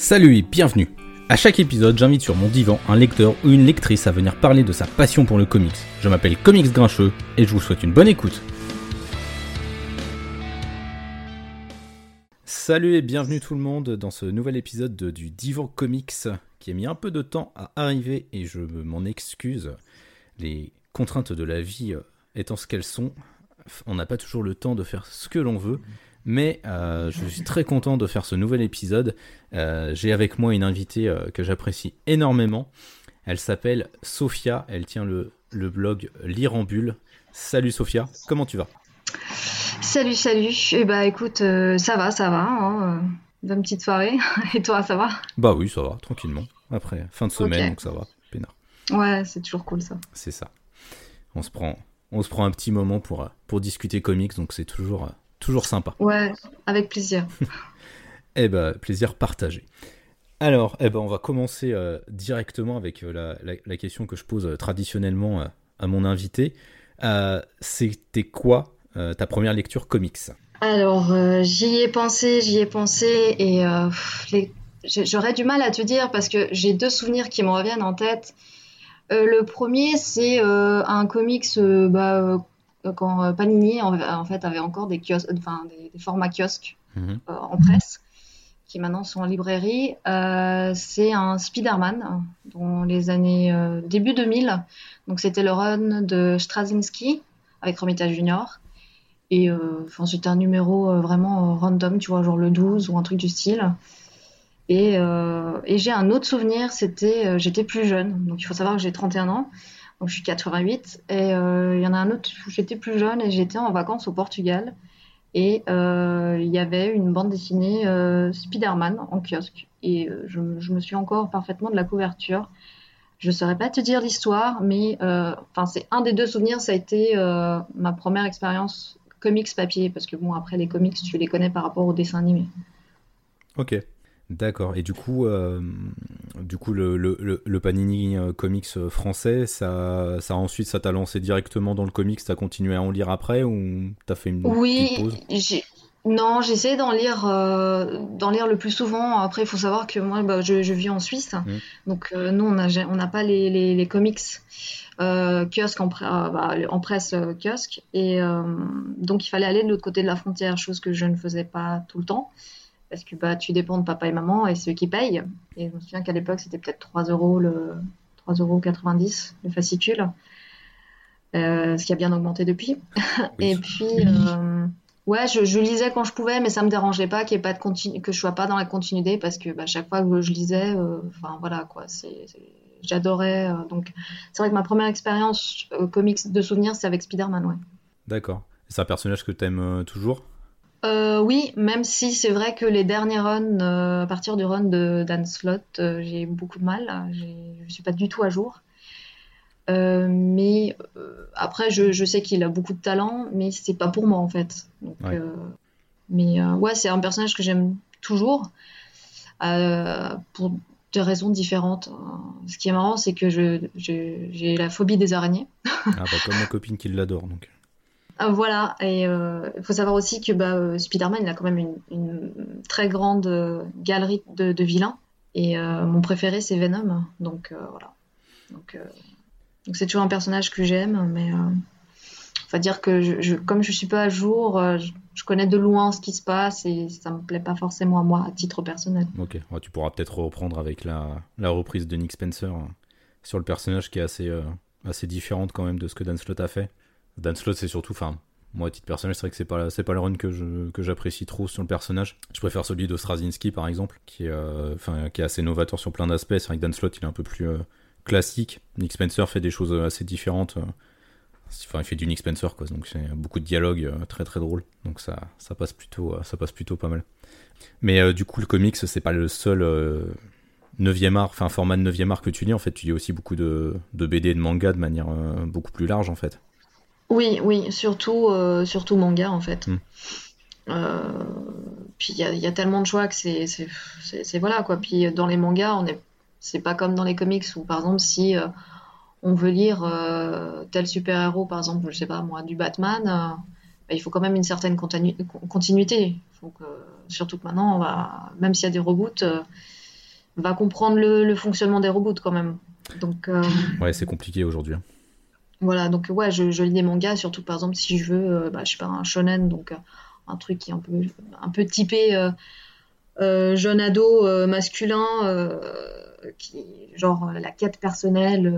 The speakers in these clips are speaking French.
Salut et bienvenue À chaque épisode, j'invite sur mon divan un lecteur ou une lectrice à venir parler de sa passion pour le comics. Je m'appelle Comics Grincheux et je vous souhaite une bonne écoute. Salut et bienvenue tout le monde dans ce nouvel épisode de- du Divan Comics qui a mis un peu de temps à arriver et je m'en excuse. Les contraintes de la vie euh, étant ce qu'elles sont, on n'a pas toujours le temps de faire ce que l'on veut. Mais euh, je suis très content de faire ce nouvel épisode. Euh, J'ai avec moi une invitée euh, que j'apprécie énormément. Elle s'appelle Sophia. Elle tient le, le blog Lire en bulle. Salut Sophia, comment tu vas? Salut, salut. Eh bah écoute, ça va, ça va. Hein, bonne petite soirée. Et toi, ça va? Bah oui, ça va, tranquillement. Après, fin de semaine, donc ça va. Peinard. Ouais, c'est toujours cool ça. C'est ça. On se prend, on se prend un petit moment pour, pour discuter comics, donc c'est toujours, toujours sympa. Ouais, avec plaisir. Eh ben, plaisir partagé. Alors, eh ben, on va commencer euh, directement avec euh, la, la- la question que je pose euh, traditionnellement à mon invité. C'était quoi ta première lecture comics? Alors, j'y ai pensé, j'y ai pensé et les- j'aurais du mal à te dire parce que j'ai deux souvenirs qui me reviennent en tête. Le premier, c'est un comics bah, quand euh, Panini en, en fait avait encore des kiosques, enfin des, des formats kiosques Mhm. euh, en presse, qui maintenant sont en librairie. Euh, c'est un Spider-Man dans les années euh, début 2000. Donc c'était le run de Straczynski avec Romita Junior. Et euh, enfin, c'était un numéro vraiment random, tu vois, genre le 12 ou un truc du style. Et, et j'ai un autre souvenir, c'était j'étais plus jeune. Donc il faut savoir que j'ai 31 ans. Donc je suis 88. Et euh, il y en a un autre où j'étais plus jeune et j'étais en vacances au Portugal. Et euh, il y avait une bande dessinée euh, Spider-Man en kiosque. Et euh, je, me- suis encore parfaitement de la couverture. Je saurais pas te dire l'histoire, mais enfin c'est un des deux souvenirs. Ça a été ma première expérience comics papier, parce que bon après les comics tu les connais par rapport aux dessins animés. Ok. D'accord. Et du coup, euh, du coup, le, le, le- le Panini euh, Comics euh, français, ça, ça ensuite, ça t'a lancé directement dans le comics, t'as continué à en lire après ou t'as fait une petite Oui, pause? j'ai non, j'essaie d'en lire, euh, d'en lire le plus souvent. Après, il faut savoir que moi, bah, je, je vis en Suisse, donc euh, nous, on n'a on pas les, les, les comics euh, kiosques en, bah, en presse kiosque, et donc il fallait aller de l'autre côté de la frontière, chose que je ne faisais pas tout le temps, parce que bah, tu dépends de papa et maman et ceux qui payent. Et je me souviens qu'à l'époque, c'était peut-être 3 euros le 3,90 euros le fascicule, euh, ce qui a bien augmenté depuis. Oui. Et puis, euh, ouais, je, je lisais quand je pouvais, mais ça me dérangeait pas qu'il y ait pas de continu, que je sois pas dans la continuité parce que bah, chaque fois que je lisais, euh, enfin voilà quoi, c'est, j'adorais. donc, c'est vrai que ma première expérience comics de souvenirs, c'est avec Spider-Man, ouais. D'accord. C'est un personnage que t'aimes euh, toujours? Euh, oui, même si c'est vrai que les derniers runs, euh, à partir du run de Dan Slott, euh, j'ai beaucoup de mal. Je suis pas du tout à jour. Mais après, je, je sais qu'il a beaucoup de talent, mais c'est pas pour moi en fait. Donc, Ouais. mais ouais, c'est un personnage que j'aime toujours pour des raisons différentes. Ce qui est marrant, c'est que je, je- j'ai la phobie des araignées. Ah bah comme ma copine qui l'adore donc. Ah, Voilà, et euh, il faut savoir aussi que bah, euh, Spider-Man, il a quand même une, très grande euh, galerie de, vilains. Et euh, mon préféré, c'est Venom. Donc euh, voilà. Donc euh, c'est toujours un personnage que j'aime, mais euh, faut dire que je, je- comme je suis pas à jour, euh, je, connais de loin ce qui se passe et ça me plaît pas forcément à moi à titre personnel. Ok, tu pourras peut-être reprendre avec la, la reprise de Nick Spencer euh, sur le personnage qui est assez, euh, assez différente quand même de ce que Dan Slott a fait. Dan Slott, c'est surtout, enfin, moi, à titre personnel, c'est vrai que c'est pas, c'est pas le run que, je, que j'apprécie trop sur le personnage. Je préfère celui de Straczynski, par exemple, qui est, euh, qui est assez novateur sur plein d'aspects. C'est vrai que Dan Slott, il est un peu plus euh, classique. Nick Spencer fait des choses euh, assez différentes. euh. Enfin, il fait du Nick Spencer, quoi. Donc, c'est beaucoup de dialogues très très drôles. Donc, ça, ça, passe plutôt, ça passe plutôt pas mal. Mais du coup, le comics, c'est pas le seul euh, 9e art, enfin format de 9e art que tu lis. En fait, tu lis aussi beaucoup de, de BD et de manga de manière beaucoup plus large, en fait. Oui, oui, surtout, euh, surtout manga en fait. Mm. Euh, puis il y a, il y a tellement de choix que c'est, c'est, c'est- c'est- voilà quoi. Puis dans les mangas, on est, c'est pas comme dans les comics où par exemple si euh, on veut lire tel super-héros, par exemple, je sais pas moi, du Batman, bah, il faut quand même une certaine continu- continuité. Il faut que, surtout que maintenant, on va, même s'il y a des reboots, euh, va comprendre le, fonctionnement des robots quand même. Donc, ouais, c'est compliqué aujourd'hui. Voilà, donc ouais, je, lis des mangas, surtout par exemple si je veux, bah, je sais pas, un shonen, donc un truc qui est un peu, un peu typé jeune ado masculin qui genre la quête personnelle,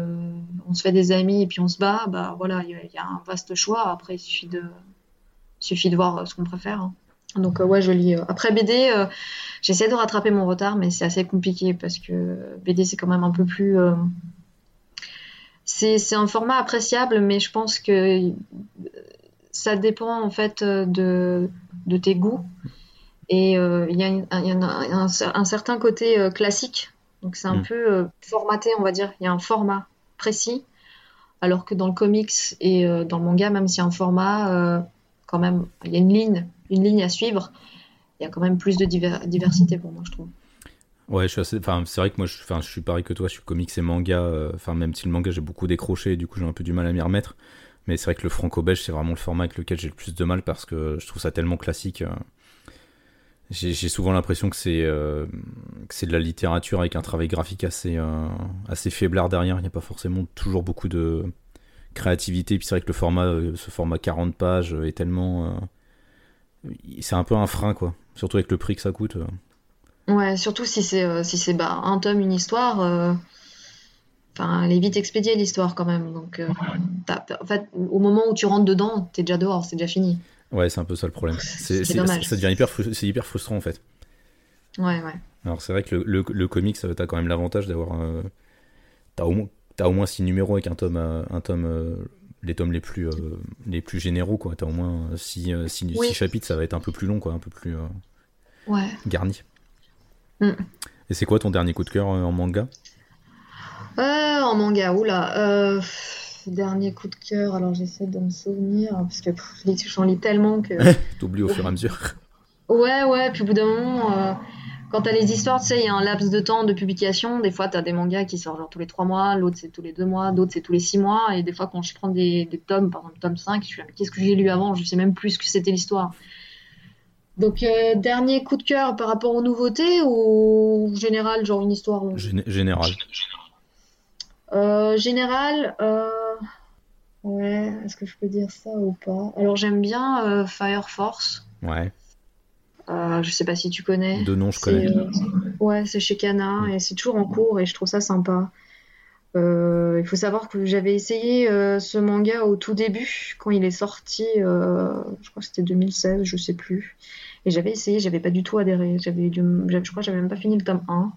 on se fait des amis et puis on se bat, bah voilà, il y, a un vaste choix. Après, il suffit de, suffit de voir ce qu'on préfère. Hein. Donc ouais, je lis. Après BD, j'essaie de rattraper mon retard, mais c'est assez compliqué parce que BD c'est quand même un peu plus. C'est un format appréciable, mais je pense que ça dépend en fait de, de tes goûts. Et il y a, un, certain côté classique donc c'est un mm. peu euh, formaté, on va dire. Il y a un format précis, alors que dans le comics et euh, dans le manga, même s'il y a un format, euh, quand même, il y a une ligne, une ligne à suivre. Il y a quand même plus de diversité pour moi, je trouve. Ouais, assez... c'est vrai que moi, je, suis pareil que toi, je suis comics et manga. Enfin, même si le manga, j'ai beaucoup décroché, du coup, j'ai un peu du mal à m'y remettre. Mais c'est vrai que le franco-belge, c'est vraiment le format avec lequel j'ai le plus de mal parce que je trouve ça tellement classique. J'ai souvent l'impression que c'est euh, de la littérature avec un travail graphique assez, euh, assez faiblard derrière. Il n'y a pas forcément toujours beaucoup de créativité. Puis c'est vrai que le format, euh, ce format 40 pages est tellement. c'est un peu un frein, quoi. Surtout avec le prix que ça coûte. Ouais, surtout si c'est si c'est bah, un tome, une histoire. Enfin, elle est vite expédiée l'histoire quand même. Donc, en fait, au moment où tu rentres dedans, t'es déjà dehors, c'est déjà fini. Ouais, c'est un peu ça le problème. C'est dommage. Ça devient hyper, c'est hyper frustrant en fait. Ouais, ouais. Alors c'est vrai que le, le, comics, t'as quand même l'avantage d'avoir. Euh, t'as au, moins, as au moins 6 numéros avec un tome, euh, un tome euh, les tomes les plus, les plus généraux, quoi. T'as au moins 6 chapitres, ça va être un peu plus long, quoi, un peu plus ouais. garni. Mm. Et c'est quoi ton dernier coup de cœur en manga? En manga, oula dernier coup de cœur, alors j'essaie de me souvenir, parce que j'en lis tellement que. T'oublies au fur et à mesure. Ouais, ouais, puis au bout d'un moment, euh, quand t'as les histoires, tu sais, il y a un laps de temps de publication. Des fois, t'as des mangas qui sortent genre tous les 3 mois, l'autre c'est tous les 2 mois, d'autres c'est tous les 6 mois. Et des fois, quand je prends des, tomes, par exemple, tome 5, je suis mais qu'est-ce que j'ai lu avant? Je sais même plus ce que c'était l'histoire. Donc, euh, dernier coup de cœur par rapport aux nouveautés ou général, genre une histoire Général. Euh, général, euh, ouais, est-ce que je peux dire ça ou pas? Alors j'aime bien Fire Force. Ouais. je sais pas si tu connais. De nom, je connais. ouais, c'est chez Kana et c'est toujours en cours et je trouve ça sympa. il faut savoir que j'avais essayé ce manga au tout début, quand il est sorti, je crois que c'était 2016, je sais plus. Et j'avais essayé, j'avais pas du tout adhéré. J'avais, je crois que j'avais même pas fini le tome 1.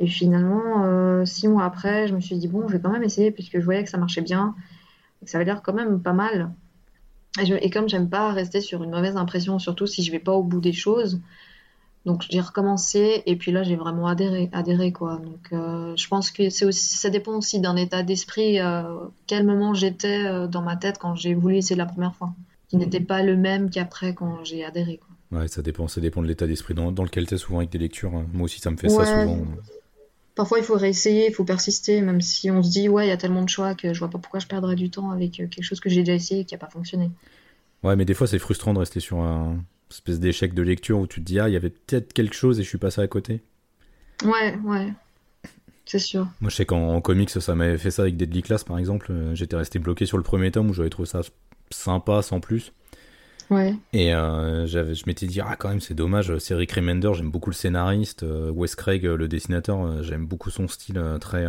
Et finalement, euh, six mois après, je me suis dit, bon, je vais quand même essayer, puisque je voyais que ça marchait bien, que ça avait l'air quand même pas mal. Et, et comme j'aime pas rester sur une mauvaise impression, surtout si je vais pas au bout des choses, donc j'ai recommencé, et puis là, j'ai vraiment adhéré, adhéré quoi. Donc euh, je pense que c'est aussi, ça dépend aussi d'un état d'esprit, euh, quel moment j'étais euh, dans ma tête quand j'ai voulu essayer la première fois, qui n'était pas le même qu'après quand j'ai adhéré. Ouais, ça dépend, ça dépend de l'état d'esprit dans, dans, lequel tu es souvent avec des lectures. Moi aussi, ça me fait ça souvent parfois il faut réessayer, il faut persister, même si on se dit ouais, il y a tellement de choix que je vois pas pourquoi je perdrais du temps avec euh, quelque chose que j'ai déjà essayé et qui a pas fonctionné. Ouais, mais des fois c'est frustrant de rester sur un espèce d'échec de lecture où tu te dis ah, il y avait peut-être quelque chose et je suis passé à côté. Ouais, ouais. C'est sûr. Moi, je sais qu'en comics, ça m'avait fait ça avec Deadly Class, par exemple. Euh, j'étais resté bloqué sur le premier tome où j'avais trouvé ça sympa sans plus. Et euh, je m'étais dit, ah, quand même, c'est dommage, c'est Rick Remender, j'aime beaucoup le scénariste, euh, Wes Craig, le dessinateur, euh, j'aime beaucoup son style très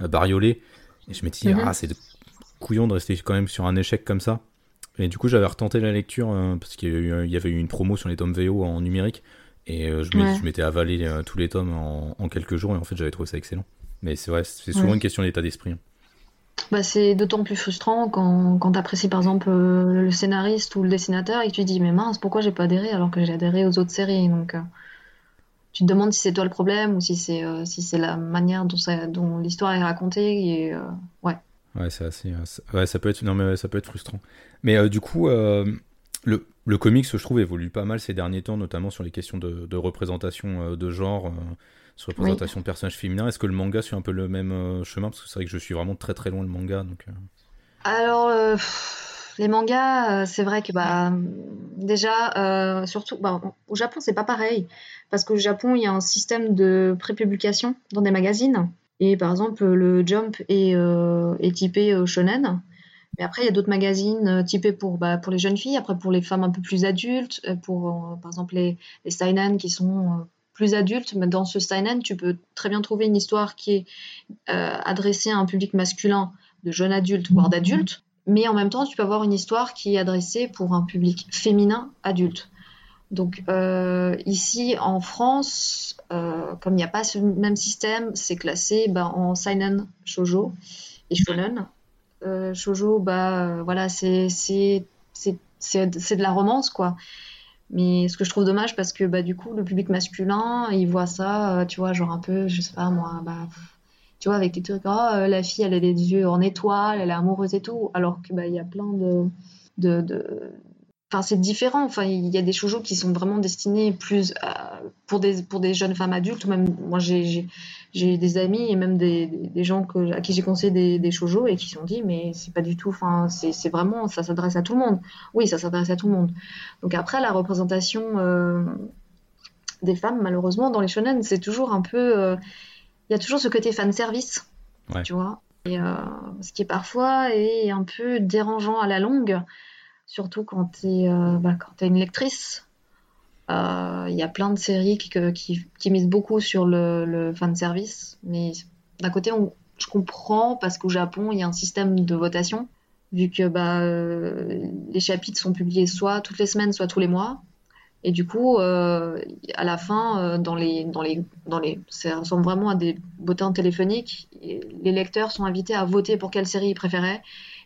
bariolé. Et je m'étais dit, mhm. ah, c'est couillon de rester quand même sur un échec comme ça. Et du coup, j'avais retenté la lecture parce qu'il y, avait eu une promo sur les tomes VO en numérique. Et je m'étais avalé tous les tomes en, quelques jours. Et en fait, j'avais trouvé ça excellent. Mais c'est vrai, c'est souvent une question d'état d'esprit. Bah, c'est d'autant plus frustrant quand, quand tu apprécies par exemple euh, le scénariste ou le dessinateur et que tu te dis mais mince pourquoi j'ai pas adhéré alors que j'ai adhéré aux autres séries? Donc euh, tu te demandes si c'est toi le problème ou si c'est euh, si c'est la manière dont, dont l'histoire est racontée et ouais. Ouais ouais ça peut être non mais ça peut être frustrant. Mais du coup le le comics je trouve évolue pas mal ces derniers temps notamment sur les questions de représentation de genre sur représentation de personnages féminins. Est-ce que le manga suit un peu le même euh, chemin? Parce que c'est vrai que je suis vraiment très très loin le manga. Donc, euh. Alors, euh, les mangas, c'est vrai que bah déjà surtout bah, au Japon c'est pas pareil parce qu'au Japon il y a un système de prépublication dans des magazines et par exemple le Jump est, est typé shonen mais après, il y a d'autres magazines euh, typés pour, bah, pour les jeunes filles, après pour les femmes un peu plus adultes, euh, pour euh, par exemple les, les seinen qui sont plus adultes. Mais dans ce seinen, tu peux très bien trouver une histoire qui est adressée à un public masculin de jeunes adultes, voire d'adultes. Mais en même temps, tu peux avoir une histoire qui est adressée pour un public féminin adulte. Donc ici en France, comme il n'y a pas ce même système, c'est classé bah, en seinen shoujo et shonen euh, shoujo, bah euh, voilà, c'est c'est de la romance quoi. Mais ce que je trouve dommage parce que bah du coup le public masculin il voit ça, euh, tu vois, genre un peu, je sais pas moi, bah tu vois avec des trucs, oh la fille elle a les yeux en étoile, elle est amoureuse et tout, alors que bah y a plein de, de, de Enfin, c'est différent. Enfin, il y a des shoujo qui sont vraiment destinés plus pour des pour des jeunes femmes adultes. Même moi, j'ai j'ai des amis et même des, des gens que, à qui j'ai conseillé des, des shoujo et qui se sont dit mais c'est pas du tout, enfin c'est vraiment, ça s'adresse à tout le monde. Oui, ça s'adresse à tout le monde. Donc après la représentation euh, des femmes, malheureusement dans les shonen, c'est toujours un peu, euh, il y a toujours ce côté fan service, tu vois. Et, euh, ce qui est parfois est un peu dérangeant à la longue, surtout quand tu es, bah, quand es une lectrice il y a plein de séries qui, misent beaucoup sur le, le fan service, mais d'un côté, je comprends parce qu'au Japon, il y a un système de votation, vu que bah, euh, les chapitres sont publiés soit toutes les semaines, soit tous les mois. Et du coup, euh, à la fin, ça ressemble vraiment à des bottins téléphoniques. Les lecteurs sont invités à voter pour quelle série ils préféraient.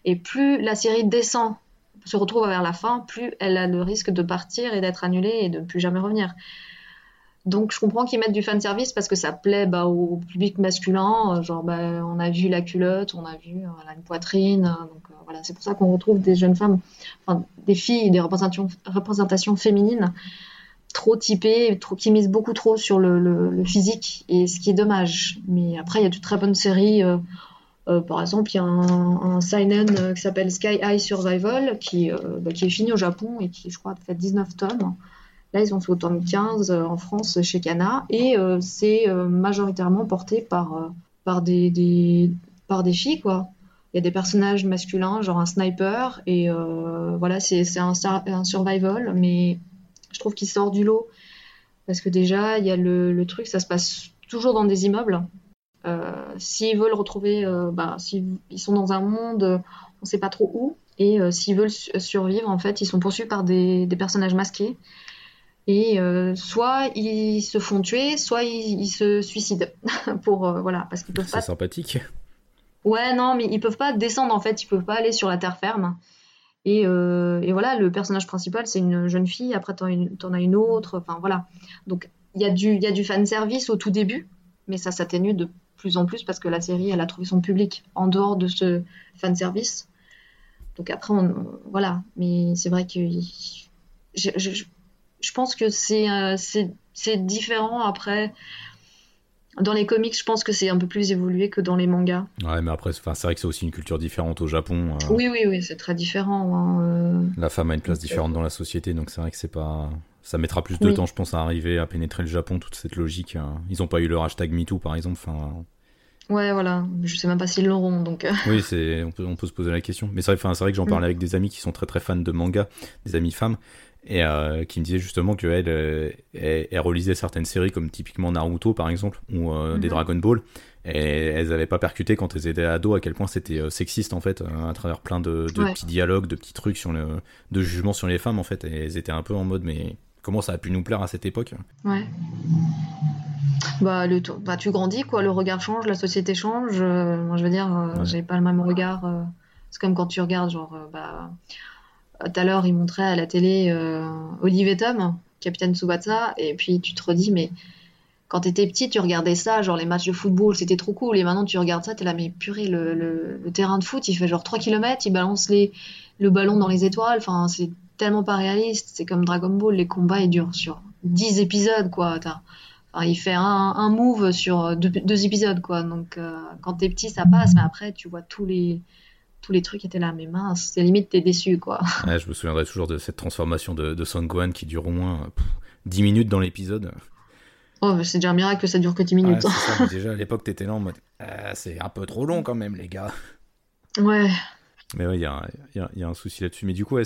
Et plus la série descend se retrouve vers la fin, plus elle a le risque de partir et d'être annulée et de ne plus jamais revenir. Donc je comprends qu'ils mettent du fan service parce que ça plaît bah, au public masculin, euh, genre bah, on a vu la culotte, on a vu euh, une poitrine, euh, donc voilà c'est pour ça qu'on retrouve des jeunes femmes, des filles, des représentations, féminines trop typées, trop, qui misent beaucoup trop sur le, physique et ce qui est dommage. Mais après il y a de très bonnes séries. Par exemple, il y a un, un seinen euh, qui s'appelle Sky High Survival qui, euh, bah, qui est fini au Japon et qui, je crois, fait 19 tomes. Là, ils ont fait au tome 15 en France chez Kana et c'est majoritairement porté par, des, filles. Il y a des personnages masculins, genre un sniper, et voilà, c'est un, survival, mais je trouve qu'il sort du lot. Parce que déjà, il y a le truc, ça se passe toujours dans des immeubles. Euh, s'ils veulent retrouver, euh, bah, s'ils sont dans un monde, on ne sait pas trop où, et euh, s'ils veulent survivre, en fait, ils sont poursuivis par des, personnages masqués. Et soit ils se font tuer, soit ils, se suicident. pour, voilà, parce qu'ils peuvent pas. C'est sympathique. Ouais, non, mais ils peuvent pas descendre en fait, ils peuvent pas aller sur la terre ferme. Et, et voilà, le personnage principal, c'est une jeune fille, après t'en, en as une autre, enfin voilà. Donc il y, a du, y a du fan service au tout début, mais ça s'atténue de plus en plus parce que la série, elle a trouvé son public en dehors de ce fan service. Donc après, voilà. Mais c'est vrai que je, je, pense que euh, c'est c'est différent après. Dans les comics, je pense que c'est un peu plus évolué que dans les mangas. Ouais, mais après, c'est vrai que c'est aussi une culture différente au Japon. Euh. Oui, oui, oui, c'est très différent. Hein, euh. La femme a une place différente dans la société, donc c'est vrai que c'est pas ça mettra plus de temps, je pense, à arriver à pénétrer le Japon, toute cette logique. Hein. Ils n'ont pas eu leur hashtag MeToo, par exemple. Enfin... Ouais, voilà. Je sais même pas s'ils l'auront, donc. Euh. Oui, c'est, on peut, on peut se poser la question. Mais c'est vrai, vrai que j'en parlais mm. avec des amis qui sont très très fans de manga, des amis femmes, et euh, qui me disaient justement qu'elles euh, elles, relisaient certaines séries comme typiquement Naruto, par exemple, ou des mm-hmm. Dragon Ball, et elles n'avaient pas percuté quand elles étaient ados à quel point c'était sexiste en fait, à travers plein de, petits dialogues, de petits trucs sur le, de jugement sur les femmes en fait, et elles étaient un peu en mode mais comment ça a pu nous plaire à cette époque Ouais. Bah, le, bah, tu grandis, quoi. Le regard change, la société change. Euh, moi, je veux dire, euh, j'ai pas le même regard. Euh, c'est comme quand tu regardes, genre, bah, tout à l'heure, il montrait à la télé Olivier Tom, capitaine Tsubasa, et puis tu te redis, mais quand t'étais petit, tu regardais ça, genre les matchs de football, c'était trop cool. Et maintenant, tu regardes ça, t'es là, mais purée, le, le, terrain de foot, il fait genre 3 km, il balance les, le ballon dans les étoiles. Enfin, c'est tellement pas réaliste. C'est comme Dragon Ball, les combats, ils durent sur 10 épisodes, quoi. il fait un, move sur deux, épisodes, quoi. Donc, euh, quand t'es petit, ça passe, mais après, tu vois tous les, tous les trucs étaient là, mais mince, c'est limite t'es déçu quoi. Ouais, je me souviendrai toujours de cette transformation de, de Son Gohan qui dure au moins 10 minutes dans l'épisode. Oh, c'est déjà un miracle que ça dure que 10 minutes. ça, déjà à l'époque t'étais là en mode ah, c'est un peu trop long quand même les gars. Ouais. Mais ouais, il y a, y, a, y a, un souci là-dessus. Mais du coup, ouais,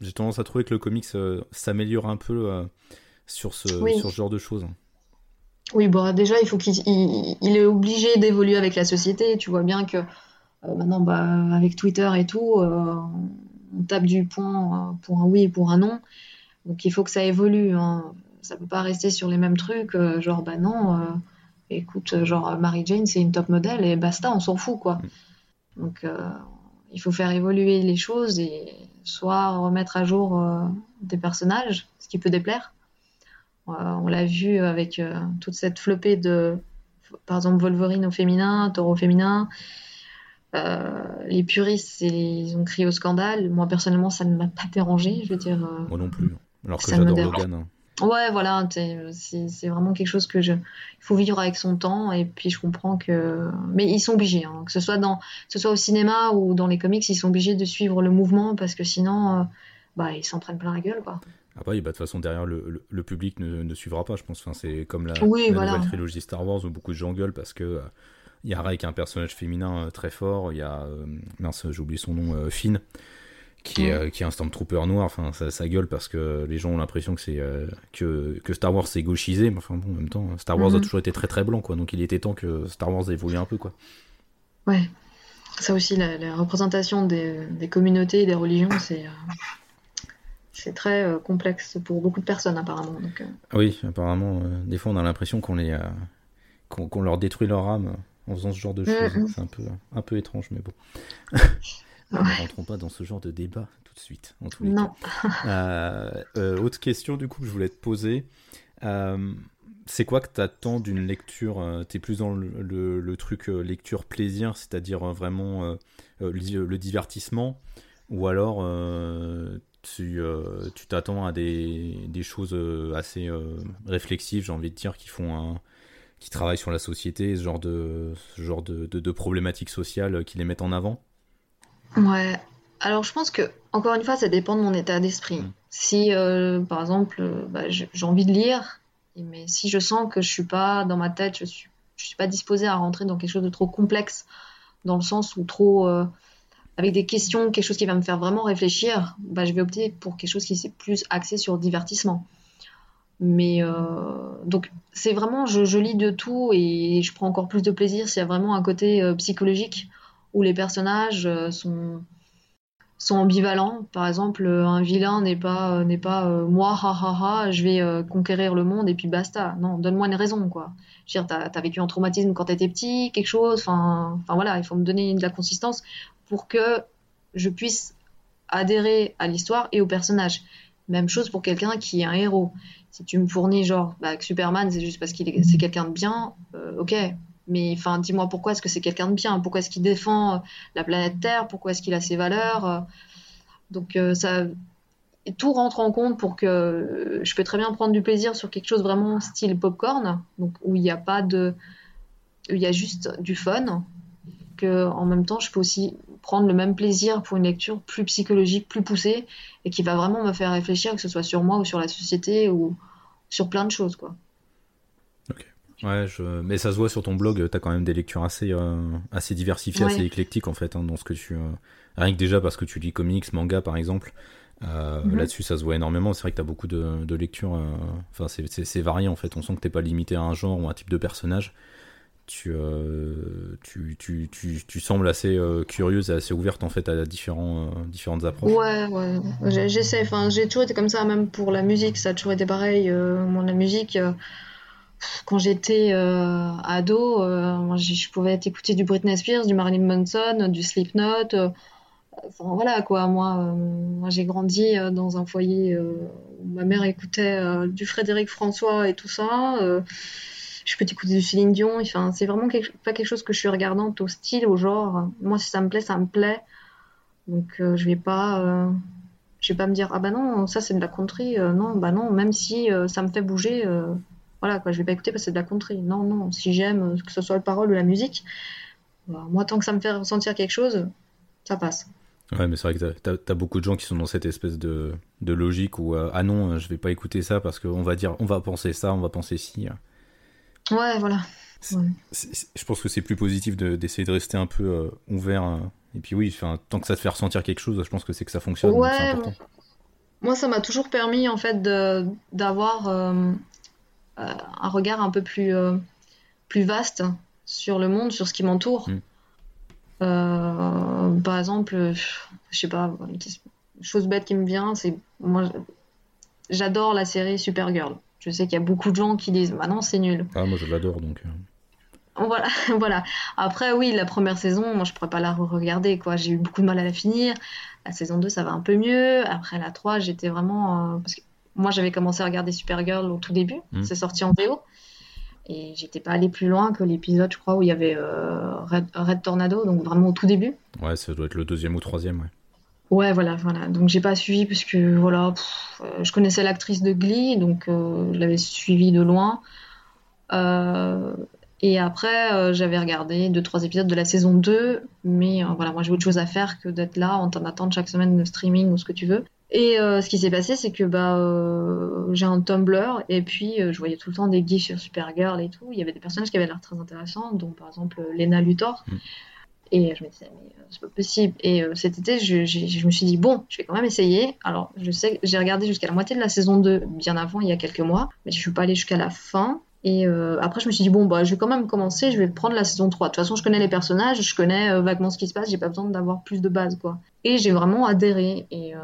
j'ai tendance à trouver que le comics euh, s'améliore un peu euh, sur, ce, sur ce genre de choses. Oui, bon, déjà, il faut qu'il il, est obligé d'évoluer avec la société. Tu vois bien que euh, maintenant, bah, avec Twitter et tout, on tape du point pour un oui et pour un non. Donc il faut que ça évolue. Hein. Ça peut pas rester sur les mêmes trucs. genre, bah non, écoute, genre, Mary Jane, c'est une top modèle et basta, on s'en fout, quoi. Mm. Donc il faut faire évoluer les choses et soit remettre à jour euh, des personnages, ce qui peut déplaire. Euh, on l'a vu avec euh, toute cette flopée de, par exemple, Wolverine au féminin, Taureau au féminin. les puristes, ils ont crié au scandale. Moi, personnellement, ça ne m'a pas dérangé. Je veux dire. Moi non plus. Alors que j'adore Logan. Hein. Ouais, voilà, c'est vraiment quelque chose que je. Il faut vivre avec son temps, et puis je comprends que. Mais ils sont obligés, hein, que ce soit, dans, ce soit au cinéma ou dans les comics, ils sont obligés de suivre le mouvement parce que sinon, euh, bah, ils s'en prennent plein la gueule, quoi. Ah bah, de toute façon, derrière, le, le, public ne, ne, suivra pas, je pense. Enfin, c'est comme la, nouvelle trilogie Star Wars où beaucoup de gens gueulent parce que. il y a Ray qui est un personnage féminin euh, très fort, il y a. Euh, mince, j'ai oublié son nom, Finn qui, est, euh, qui est un Stormtrooper noir. Enfin, ça, ça, gueule parce que les gens ont l'impression que c'est euh, que, que, Star Wars s'est gauchisé. Mais enfin, bon, en même temps, Star Wars a mhm. toujours été très très blanc, quoi. Donc il était temps que Star Wars évolue un peu, quoi. Ouais. Ça aussi, la, représentation des, des, communautés et des religions, c'est euh, c'est très complexe pour beaucoup de personnes, apparemment. Donc, Oui, apparemment, des fois, on a l'impression qu'on les qu'on leur détruit leur âme en faisant ce genre de choses. Mhm. C'est un peu un peu étrange, mais bon. Ne rentrons pas dans ce genre de débat tout de suite. En tous les non. Euh, euh, autre question du coup que je voulais te poser. Euh, c'est quoi que tu attends d'une lecture Tu es plus dans le, truc lecture plaisir, c'est-à-dire vraiment le, divertissement, ou alors tu t'attends à des, des, choses assez réflexives, j'ai envie de dire, qui font un, qui travaillent sur la société, ce genre de, ce genre de, de, de problématiques sociales qui les mettent en avant? Ouais. Alors, je pense que, encore une fois, ça dépend de mon état d'esprit. Mm. Si, euh, par exemple, euh, bah, j'ai envie de lire, mais si je sens que je suis pas dans ma tête, je suis, je suis pas disposée à rentrer dans quelque chose de trop complexe, dans le sens où trop, euh, avec des questions, quelque chose qui va me faire vraiment réfléchir, bah, je vais opter pour quelque chose qui est plus axé sur le divertissement. Mais donc, c'est vraiment, je, je, lis de tout et je prends encore plus de plaisir s'il y a vraiment un côté psychologique où les personnages euh, sont sont ambivalents. Par exemple, un vilain n'est pas euh, n'est pas euh, moi, je vais conquérir le monde et puis basta. Non, donne-moi une raison, quoi. Je veux dire, t'as as vécu un traumatisme quand t'étais petit, quelque chose. Enfin, voilà, il faut me donner de la consistance pour que je puisse adhérer à l'histoire et au personnage. Même chose pour quelqu'un qui est un héros. Si tu me fournis genre bah, Superman, c'est juste parce qu'il est, quelqu'un de bien, ok, mais enfin, dis-moi pourquoi est-ce que c'est quelqu'un de bien? Pourquoi est-ce qu'il défend euh, la planète Terre? Pourquoi est-ce qu'il a ses valeurs euh? Donc euh, ça, tout rentre en compte pour que je peux très bien prendre du plaisir sur quelque chose vraiment style popcorn, donc où il n'y a pas de, où il y a juste du fun. Que en même temps, je peux aussi prendre le même plaisir pour une lecture plus psychologique, plus poussée, et qui va vraiment me faire réfléchir, que ce soit sur moi ou sur la société ou sur plein de choses, quoi. Ouais, je... mais ça se voit sur ton blog, tu as quand même des lectures assez, euh, assez diversifiées, assez éclectiques en fait, hein, dans ce que tu. Euh, rien que déjà parce que tu lis comics, manga par exemple. Euh, mhm. Là-dessus, ça se voit énormément. C'est vrai que tu as beaucoup de, de lectures. Enfin, c'est varié en fait. On sent que t'es pas limité à un genre ou un type de personnage. Tu, tu, tu, tu, tu, sembles assez curieuse et assez ouverte en fait à différents, différentes approches. Ouais, ouais. J'essaie. Enfin, j'ai toujours été comme ça, même pour la musique. Ça a toujours été pareil. moi, la musique quand j'étais euh, ado, euh, je pouvais écouter du Britney Spears, du Marilyn Manson, du Slipknot. Euh, enfin voilà quoi, moi, j'ai grandi dans un foyer où ma mère écoutait du Frédéric François et tout ça. je peux écouter du Céline Dion. Enfin, c'est vraiment pas quelque chose que je suis regardante au style, au genre. Moi, si ça me plaît, ça me plaît. Donc je vais pas je vais pas me dire ah bah non ça c'est de la country non bah non même si ça me fait bouger voilà, quoi, je vais pas écouter parce que c'est de la contrée. Non, non, si j'aime, que ce soit la parole ou la musique, bah, moi, tant que ça me fait ressentir quelque chose, ça passe. Ouais, mais c'est vrai que t'as as, beaucoup de gens qui sont dans cette espèce de, de logique où ah non, je vais pas écouter ça parce qu'on va dire, on va penser ça, on va penser ci. Ouais, voilà. je pense que c'est plus positif d'essayer de, rester un peu ouvert. et puis oui, tant que ça te fait ressentir quelque chose, je pense que c'est que ça fonctionne. Ouais, moi, ça m'a toujours permis en fait d'avoir euh, euh, un regard un peu plus, euh, plus vaste sur le monde, sur ce qui m'entoure. Mm. par exemple, je sais pas, une chose bête qui me vient, c'est moi, j'adore la série Supergirl. Je sais qu'il y a beaucoup de gens qui disent, bah non, c'est nul. Ah, moi je l'adore donc. Voilà, voilà. Après, oui, la première saison, moi je pourrais pas la re-regarder, quoi. J'ai eu beaucoup de mal à la finir. La saison 2, ça va un peu mieux. Après la 3, j'étais vraiment. Euh, parce que moi, j'avais commencé à regarder Supergirl au tout début. Mmh. C'est sorti en VO. Et j'étais pas allé plus loin que l'épisode, je crois, où il y avait euh, Red, Tornado, donc vraiment au tout début. Ouais, ça doit être le deuxième ou troisième, ouais. Ouais, voilà, voilà. Donc j'ai pas suivi parce que voilà, euh, je connaissais l'actrice de Glee, donc je l'avais suivi de loin. et après, j'avais regardé deux trois épisodes de la saison 2, mais voilà, moi j'ai autre chose à faire que d'être là en attendant chaque semaine de streaming ou ce que tu veux. Et euh, ce qui s'est passé, c'est que bah, euh, j'ai un Tumblr et puis euh, je voyais tout le temps des gifs sur Supergirl et tout. Il y avait des personnages qui avaient l'air très intéressants, dont par exemple Lena Luthor. Mm. Et je me disais, mais c'est pas possible. Et cet été, je, je, me suis dit, bon, je vais quand même essayer. Alors, je sais j'ai regardé jusqu'à la moitié de la saison 2, bien avant, il y a quelques mois, mais je suis pas allée jusqu'à la fin. Et après, je me suis dit, bon, bah, je vais quand même commencer, je vais prendre la saison 3. De toute façon, je connais les personnages, je connais vaguement ce qui se passe, j'ai pas besoin d'avoir plus de base, quoi. Et j'ai vraiment adhéré. Et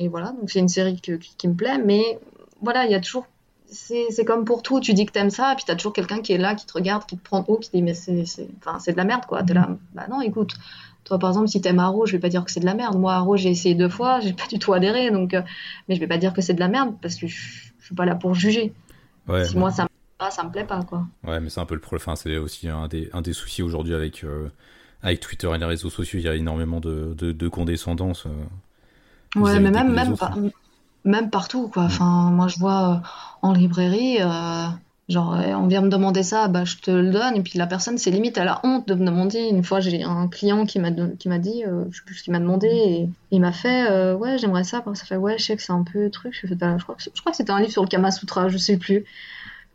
et voilà, donc c'est une série qui, me plaît, mais voilà, il y a toujours. C'est comme pour tout, tu dis que t'aimes ça, et puis t'as toujours quelqu'un qui est là, qui te regarde, qui te prend haut, qui te dit mais c'est de la merde quoi. T'es là, bah non, écoute, toi par exemple, si t'aimes Arrow, je vais pas dire que c'est de la merde. Moi, Arrow, j'ai essayé deux fois, j'ai pas du tout adhéré, donc, euh, mais je vais pas dire que c'est de la merde parce que je, suis pas là pour juger. Ouais, si moi ça me plaît ça me plaît pas quoi. Ouais, mais c'est un peu le problème, enfin, c'est aussi un des, un des soucis aujourd'hui avec. Euh, avec Twitter et les réseaux sociaux, il y a énormément de, de, condescendance. Euh, Ouais, mais même, même, même partout, quoi. Enfin, moi, je vois euh, en librairie, euh, genre, on vient me demander ça, bah, je te le donne. Et puis la personne, c'est limite, à la honte de me demander. Une fois, j'ai un client qui m'a dit, euh, je sais plus ce qu'il m'a demandé, et il m'a fait, ouais, j'aimerais ça. Ça fait, ouais, je sais que c'est un peu truc. Je, fais, bah, je crois que, je crois que c'était un livre sur le Kama Sutra, je sais plus.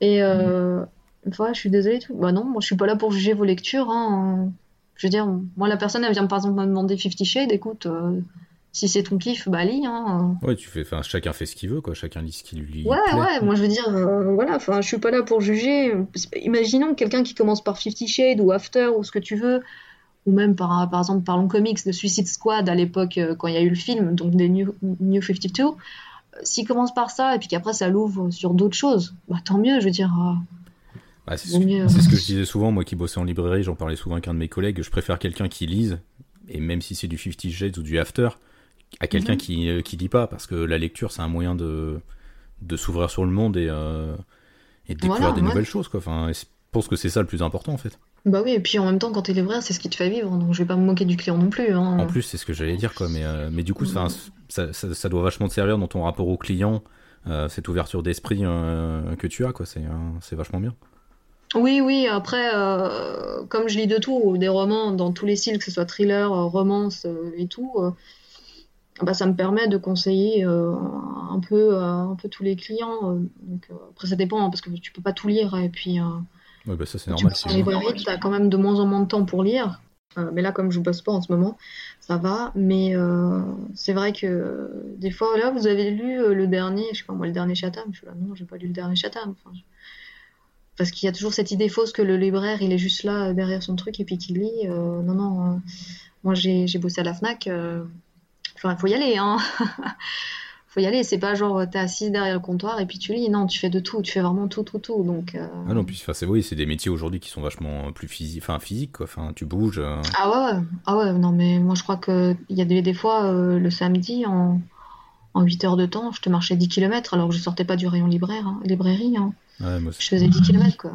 Et une fois, je suis désolée. Tout. Bah non, moi, je suis pas là pour juger vos lectures. Hein. Je veux dire, moi, la personne, elle vient par exemple me demander Fifty Shades, écoute si c'est ton kiff, bah lis. Hein. Ouais, tu fais, enfin, chacun fait ce qu'il veut, quoi. Chacun lit ce qui lui. Ouais, ouais. Moi, je veux dire, euh, voilà. Enfin, je suis pas là pour juger. Imaginons quelqu'un qui commence par Fifty Shades ou After ou ce que tu veux, ou même par, par exemple, parlons comics de Suicide Squad à l'époque euh, quand il y a eu le film, donc des New, New 52. Euh, s'il commence par ça et puis qu'après ça l'ouvre sur d'autres choses, bah tant mieux. Je veux dire. Bah, c'est ce, ce, que je disais souvent, moi qui bossais en librairie, j'en parlais souvent avec un de mes collègues. Je préfère quelqu'un qui lise, et même si c'est du Fifty Shades ou du After, à quelqu'un mhm. qui, euh, qui lit pas, parce que la lecture, c'est un moyen de, de s'ouvrir sur le monde et, euh, et de découvrir des nouvelles choses. Quoi. Enfin, je pense que c'est ça le plus important, en fait. Bah oui, et puis en même temps, quand t'es libraire, c'est ce qui te fait vivre, donc je vais pas me moquer du client non plus. Hein. En plus, c'est ce que j'allais dire, quoi. Mais, euh, mais du coup, ça, ça, ça, doit vachement te servir dans ton rapport au client, cette ouverture d'esprit que tu as, quoi. C'est c'est vachement bien. Oui, oui, après, comme je lis de tout, des romans dans tous les styles, que ce soit thriller, romance et tout, bah, ça me permet de conseiller euh, un peu euh, un peu tous les clients. Euh, donc, après ça dépend hein, parce que tu peux pas tout lire et puis. Oui, bah ça c'est normal. Tu as quand même de moins en moins de temps pour lire. mais là, comme je bosse pas en ce moment, ça va. Mais c'est vrai que des fois, là, vous avez lu le dernier, je sais pas moi, le dernier Chatham. Je suis là, non, j'ai pas lu le dernier Chatham. Parce qu'il y a toujours cette idée fausse que le libraire, il est juste là derrière son truc et puis qu'il lit. non, non. moi, j'ai bossé à la Fnac il faut y aller, hein. faut y aller. C'est pas genre t'es assis derrière le comptoir et puis tu lis. Non, tu fais de tout. Tu fais vraiment tout, tout, tout. Donc. Euh, ah non, puis c'est oui, c'est des métiers aujourd'hui qui sont vachement plus physiques, enfin physiques quoi. Enfin, tu bouges. Euh. Ah ouais, ah ouais. Non, mais moi je crois que il y a des, des fois euh, le samedi en en 8 heures de temps, je te marchais 10 km alors que je sortais pas du rayon libraire, hein, librairie. Hein. Ouais, moi je faisais 10 km quoi.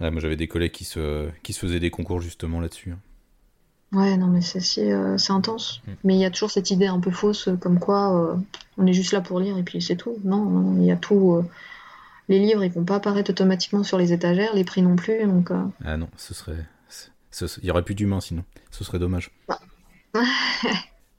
Ouais, moi j'avais des collègues qui se, qui se faisaient des concours justement là-dessus. Hein. Ouais, non, mais c'est euh, c'est intense. Mm. Mais il y a toujours cette idée un peu fausse, euh, comme quoi euh, on est juste là pour lire et puis c'est tout. Non, il y a tout. les livres, ils vont pas apparaître automatiquement sur les étagères, les prix non plus. Donc, Ah non, ce serait. Il y aurait plus d'humains sinon. Ce serait dommage. Bah,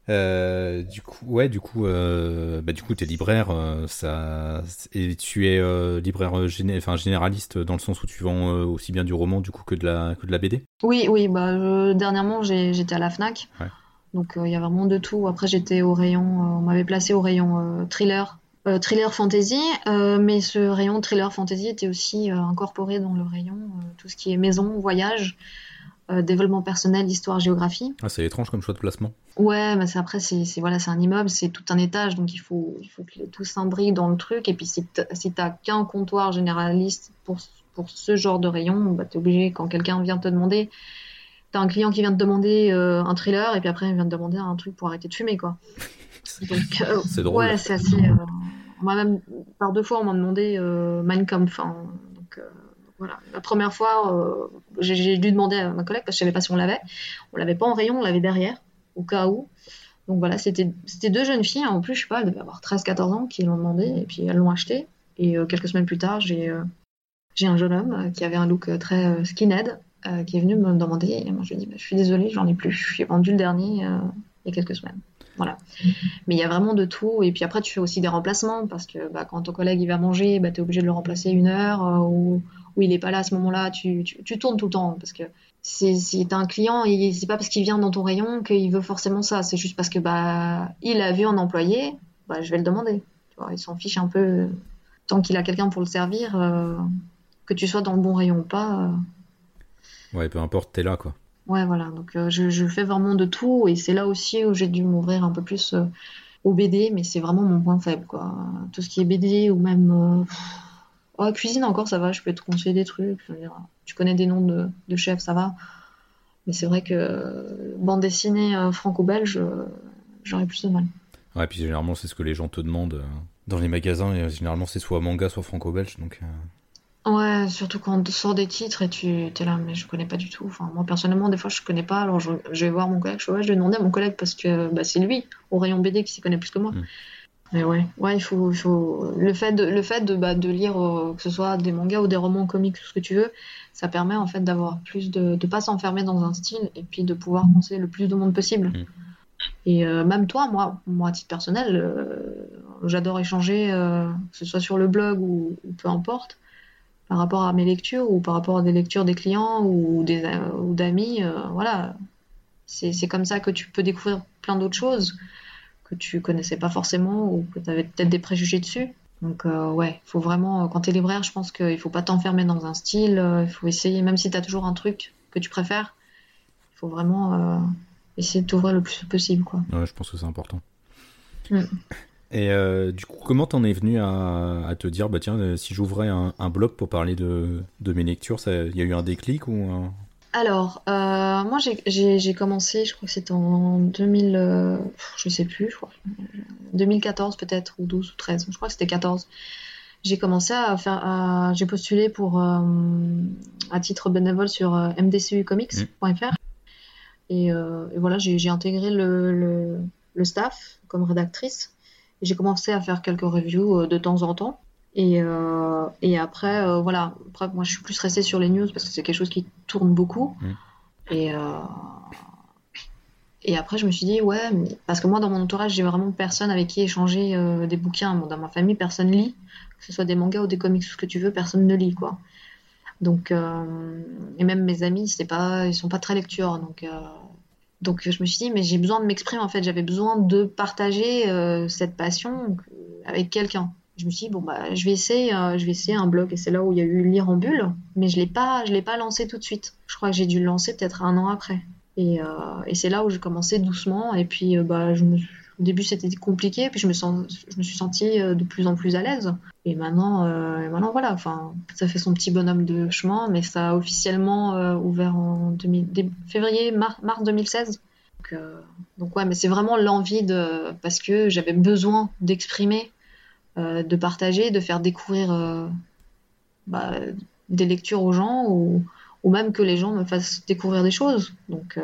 Euh, du coup, ouais, du coup, euh, bah, du coup, t'es libraire, euh, ça, et tu es libraire géné... enfin, généraliste dans le sens où tu vends aussi bien du roman du coup que de la, que de la BD. Oui, oui, bah, dernièrement j'étais à la Fnac, Ouais. donc il y a vraiment de tout. Après j'étais au rayon, on m'avait placé au rayon thriller, thriller fantasy, mais ce rayon thriller fantasy était aussi incorporé dans le rayon tout ce qui est maison, voyage. Euh, développement personnel, histoire, géographie. Ah, c'est étrange comme choix de placement. Ouais, mais c'est après c'est voilà, c'est un immeuble, c'est tout un étage, donc il faut il faut que tout s'imbrique dans le truc. Et puis si t'as, si t'as qu'un comptoir généraliste pour pour ce genre de rayon, bah t'es obligé quand quelqu'un vient te demander, t'as un client qui vient te demander euh, un thriller et puis après il vient te demander un truc pour arrêter de fumer quoi. donc euh, c'est drôle. Ouais, c'est assez. on m'a même par deux fois on m'a demandé Mein Kampf. Hein, donc voilà. La première fois, euh, j'ai dû demander à ma collègue parce que je savais pas si on l'avait. On l'avait pas en rayon, on l'avait derrière, au cas où. Donc voilà, c'était deux jeunes filles. En plus, je sais pas, elles devaient avoir 13-14 ans qui l'ont demandé et puis elles l'ont acheté. Et euh, quelques semaines plus tard, j'ai euh, un jeune homme qui avait un look très skinhead qui est venu me demander. Et moi, je lui ai dit, bah, je suis désolée, j'en ai plus. J'ai vendu le dernier il y a quelques semaines. Voilà. Mais il y a vraiment de tout. Et puis après, tu fais aussi des remplacements parce que bah, quand ton collègue il va manger, bah, tu es obligé de le remplacer une heure ou, ou, il n'est pas là à ce moment-là. Tu, tu, tu, tournes tout le temps parce que si tu as un client, c'est pas parce qu'il vient dans ton rayon qu'il veut forcément ça. C'est juste parce que bah, il a vu un employé, bah, je vais le demander. Tu vois, il s'en fiche un peu. Tant qu'il a quelqu'un pour le servir, euh, que tu sois dans le bon rayon ou pas. Euh... Ouais, peu importe, t'es là quoi. Ouais, voilà. Donc euh, je, je, fais vraiment de tout et c'est là aussi où j'ai dû m'ouvrir un peu plus euh, au BD, mais c'est vraiment mon point faible, quoi. Tout ce qui est BD ou même euh, oh, cuisine encore, ça va. Je peux te conseiller des trucs. Tu connais des noms de, de chefs, ça va. Mais c'est vrai que bande dessinée franco-belge, j'aurais plus de mal. Ouais, puis généralement c'est ce que les gens te demandent dans les magasins. Et généralement c'est soit manga, soit franco-belge, donc. Ouais, surtout quand on sort des titres et tu es là, mais je connais pas du tout. Enfin, moi personnellement, des fois je connais pas, alors je, je vais voir mon collègue, je, vais demander à mon collègue parce que bah, c'est lui, au rayon BD, qui s'y connaît plus que moi. Mm. Mais ouais, ouais, il faut, il faut... le fait de, le fait de, bah, de lire euh, que ce soit des mangas ou des romans comiques, tout ce que tu veux, ça permet en fait d'avoir plus de, de pas s'enfermer dans un style et puis de pouvoir penser le plus de monde possible. Mm. Et euh, même toi, moi, moi à titre personnel, euh, j'adore échanger, que ce soit sur le blog ou, ou peu importe par rapport à mes lectures ou par rapport à des lectures des clients ou des ou d'amis voilà c'est comme ça que tu peux découvrir plein d'autres choses que tu connaissais pas forcément ou que tu avais peut-être des préjugés dessus. Donc euh, ouais faut vraiment quand tu es libraire je pense qu'il faut pas t'enfermer dans un style euh, il faut essayer même si tu as toujours un truc que tu préfères il faut vraiment euh, essayer de t'ouvrir le plus possible quoi. Ouais je pense que c'est important. Mm. Et euh, du coup, comment t'en es venu à, à, te dire, bah tiens, euh, si j'ouvrais un, un, blog pour parler de, de mes lectures, il y a eu un déclic ou un... Alors, euh, moi j'ai commencé, je crois que c'était en 2000, euh, je sais plus, je crois, 2014 peut-être, ou 12 ou 13, je crois que c'était 14. J'ai commencé à faire, j'ai postulé pour, euh, à titre bénévole sur mdcucomics.fr. Mmh. Et, voilà, j'ai intégré le, le, le staff comme rédactrice j'ai commencé à faire quelques reviews de temps en temps. Et, euh, et après, euh, voilà. Après, moi, je suis plus restée sur les news parce que c'est quelque chose qui tourne beaucoup. Mmh. Et, euh, et après, je me suis dit, ouais, mais... parce que moi, dans mon entourage, j'ai vraiment personne avec qui échanger des bouquins. Bon, dans ma famille, personne lit. Que ce soit des mangas ou des comics, tout ce que tu veux, personne ne lit, quoi. Donc, et même mes amis, c'est pas, ils sont pas très lecteurs. Donc, donc je me suis dit, mais j'ai besoin de m'exprimer en fait, j'avais besoin de partager euh, cette passion avec quelqu'un. Je me suis dit, bon, bah, je vais essayer, euh, je vais essayer un blog et c'est là où il y a eu Lire en bulle, mais je je l'ai pas lancé tout de suite. Je crois que j'ai dû le lancer peut-être un an après. Et, euh, et c'est là où j'ai commencé doucement et puis bah, je me, au début c'était compliqué, puis je me, sens, je me suis sentie de plus en plus à l'aise. Et maintenant, maintenant voilà, ça fait son petit bonhomme de chemin, mais ça a officiellement ouvert en 2000, février, mars, mars 2016. Donc, euh, donc, ouais, mais c'est vraiment l'envie de parce que j'avais besoin d'exprimer, euh, de partager, de faire découvrir euh, bah, des lectures aux gens ou, ou, même que les gens me fassent découvrir des choses. Donc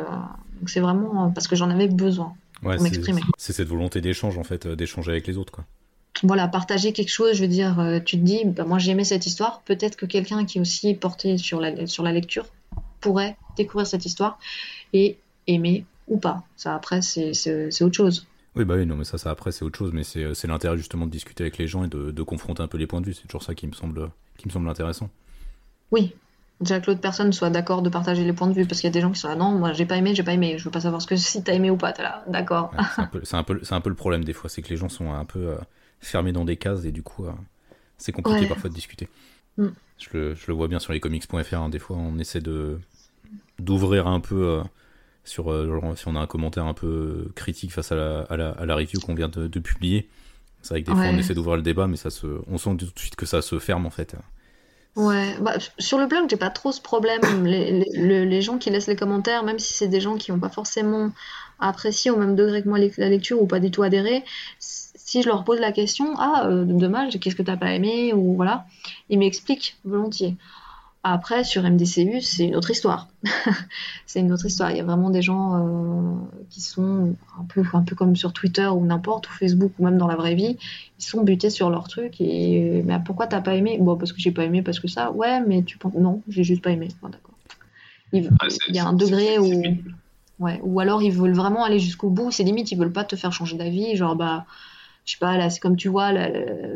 donc c'est vraiment parce que j'en avais besoin ouais, pour m'exprimer. C'est cette volonté d'échange en fait, d'échanger avec les autres quoi. Voilà, partager quelque chose, je veux dire, tu te dis, bah, moi j'ai aimé cette histoire, peut-être que quelqu'un qui est aussi porté sur la, sur la lecture pourrait découvrir cette histoire et aimer ou pas. Ça, après, c'est autre chose. Oui, bah oui, non, mais ça, ça après, c'est autre chose, mais c'est l'intérêt justement de discuter avec les gens et de, de confronter un peu les points de vue. C'est toujours ça qui me semble, qui me semble intéressant. Oui, déjà que l'autre personne soit d'accord de partager les points de vue, parce qu'il y a des gens qui sont là, non, moi j'ai pas aimé, j'ai pas aimé, je veux pas savoir ce que si t'as aimé ou pas, t'es là, d'accord. c'est un, peu, un, peu le problème des fois, c'est que les gens sont un peu euh, fermés dans des cases et du coup, euh, c'est compliqué parfois de discuter. Mm. Je, le, je, le, vois bien sur les comics.fr, hein, des fois on essaie de d'ouvrir un peu euh, sur si on a un commentaire un peu critique face à la, à la, à la review qu'on vient de, de publier. C'est vrai que des fois on essaie d'ouvrir le débat, mais ça se, on sent tout de suite que ça se ferme en fait. Ouais, bah, sur le blog, j'ai pas trop ce problème. Les, les, les, gens qui laissent les commentaires, même si c'est des gens qui n'ont pas forcément apprécié au même degré que moi la lecture ou pas du tout adhéré, si je leur pose la question, ah, euh, dommage, qu'est-ce que t'as pas aimé, ou voilà, ils m'expliquent volontiers. Après, sur MDCU, c'est une autre histoire. c'est une autre histoire. Il y a vraiment des gens euh, qui sont un peu, un peu comme sur Twitter ou n'importe, ou Facebook, ou même dans la vraie vie, ils sont butés sur leur truc. Et mais pourquoi t'as pas aimé? Bon, parce que j'ai pas aimé, parce que ça. Ouais, mais tu penses non, j'ai juste pas aimé. d'accord. Il, y a un degré où, ouais, ou alors ils veulent vraiment aller jusqu'au bout. C'est limite, ils veulent pas te faire changer d'avis. Genre bah je sais pas là c'est comme tu vois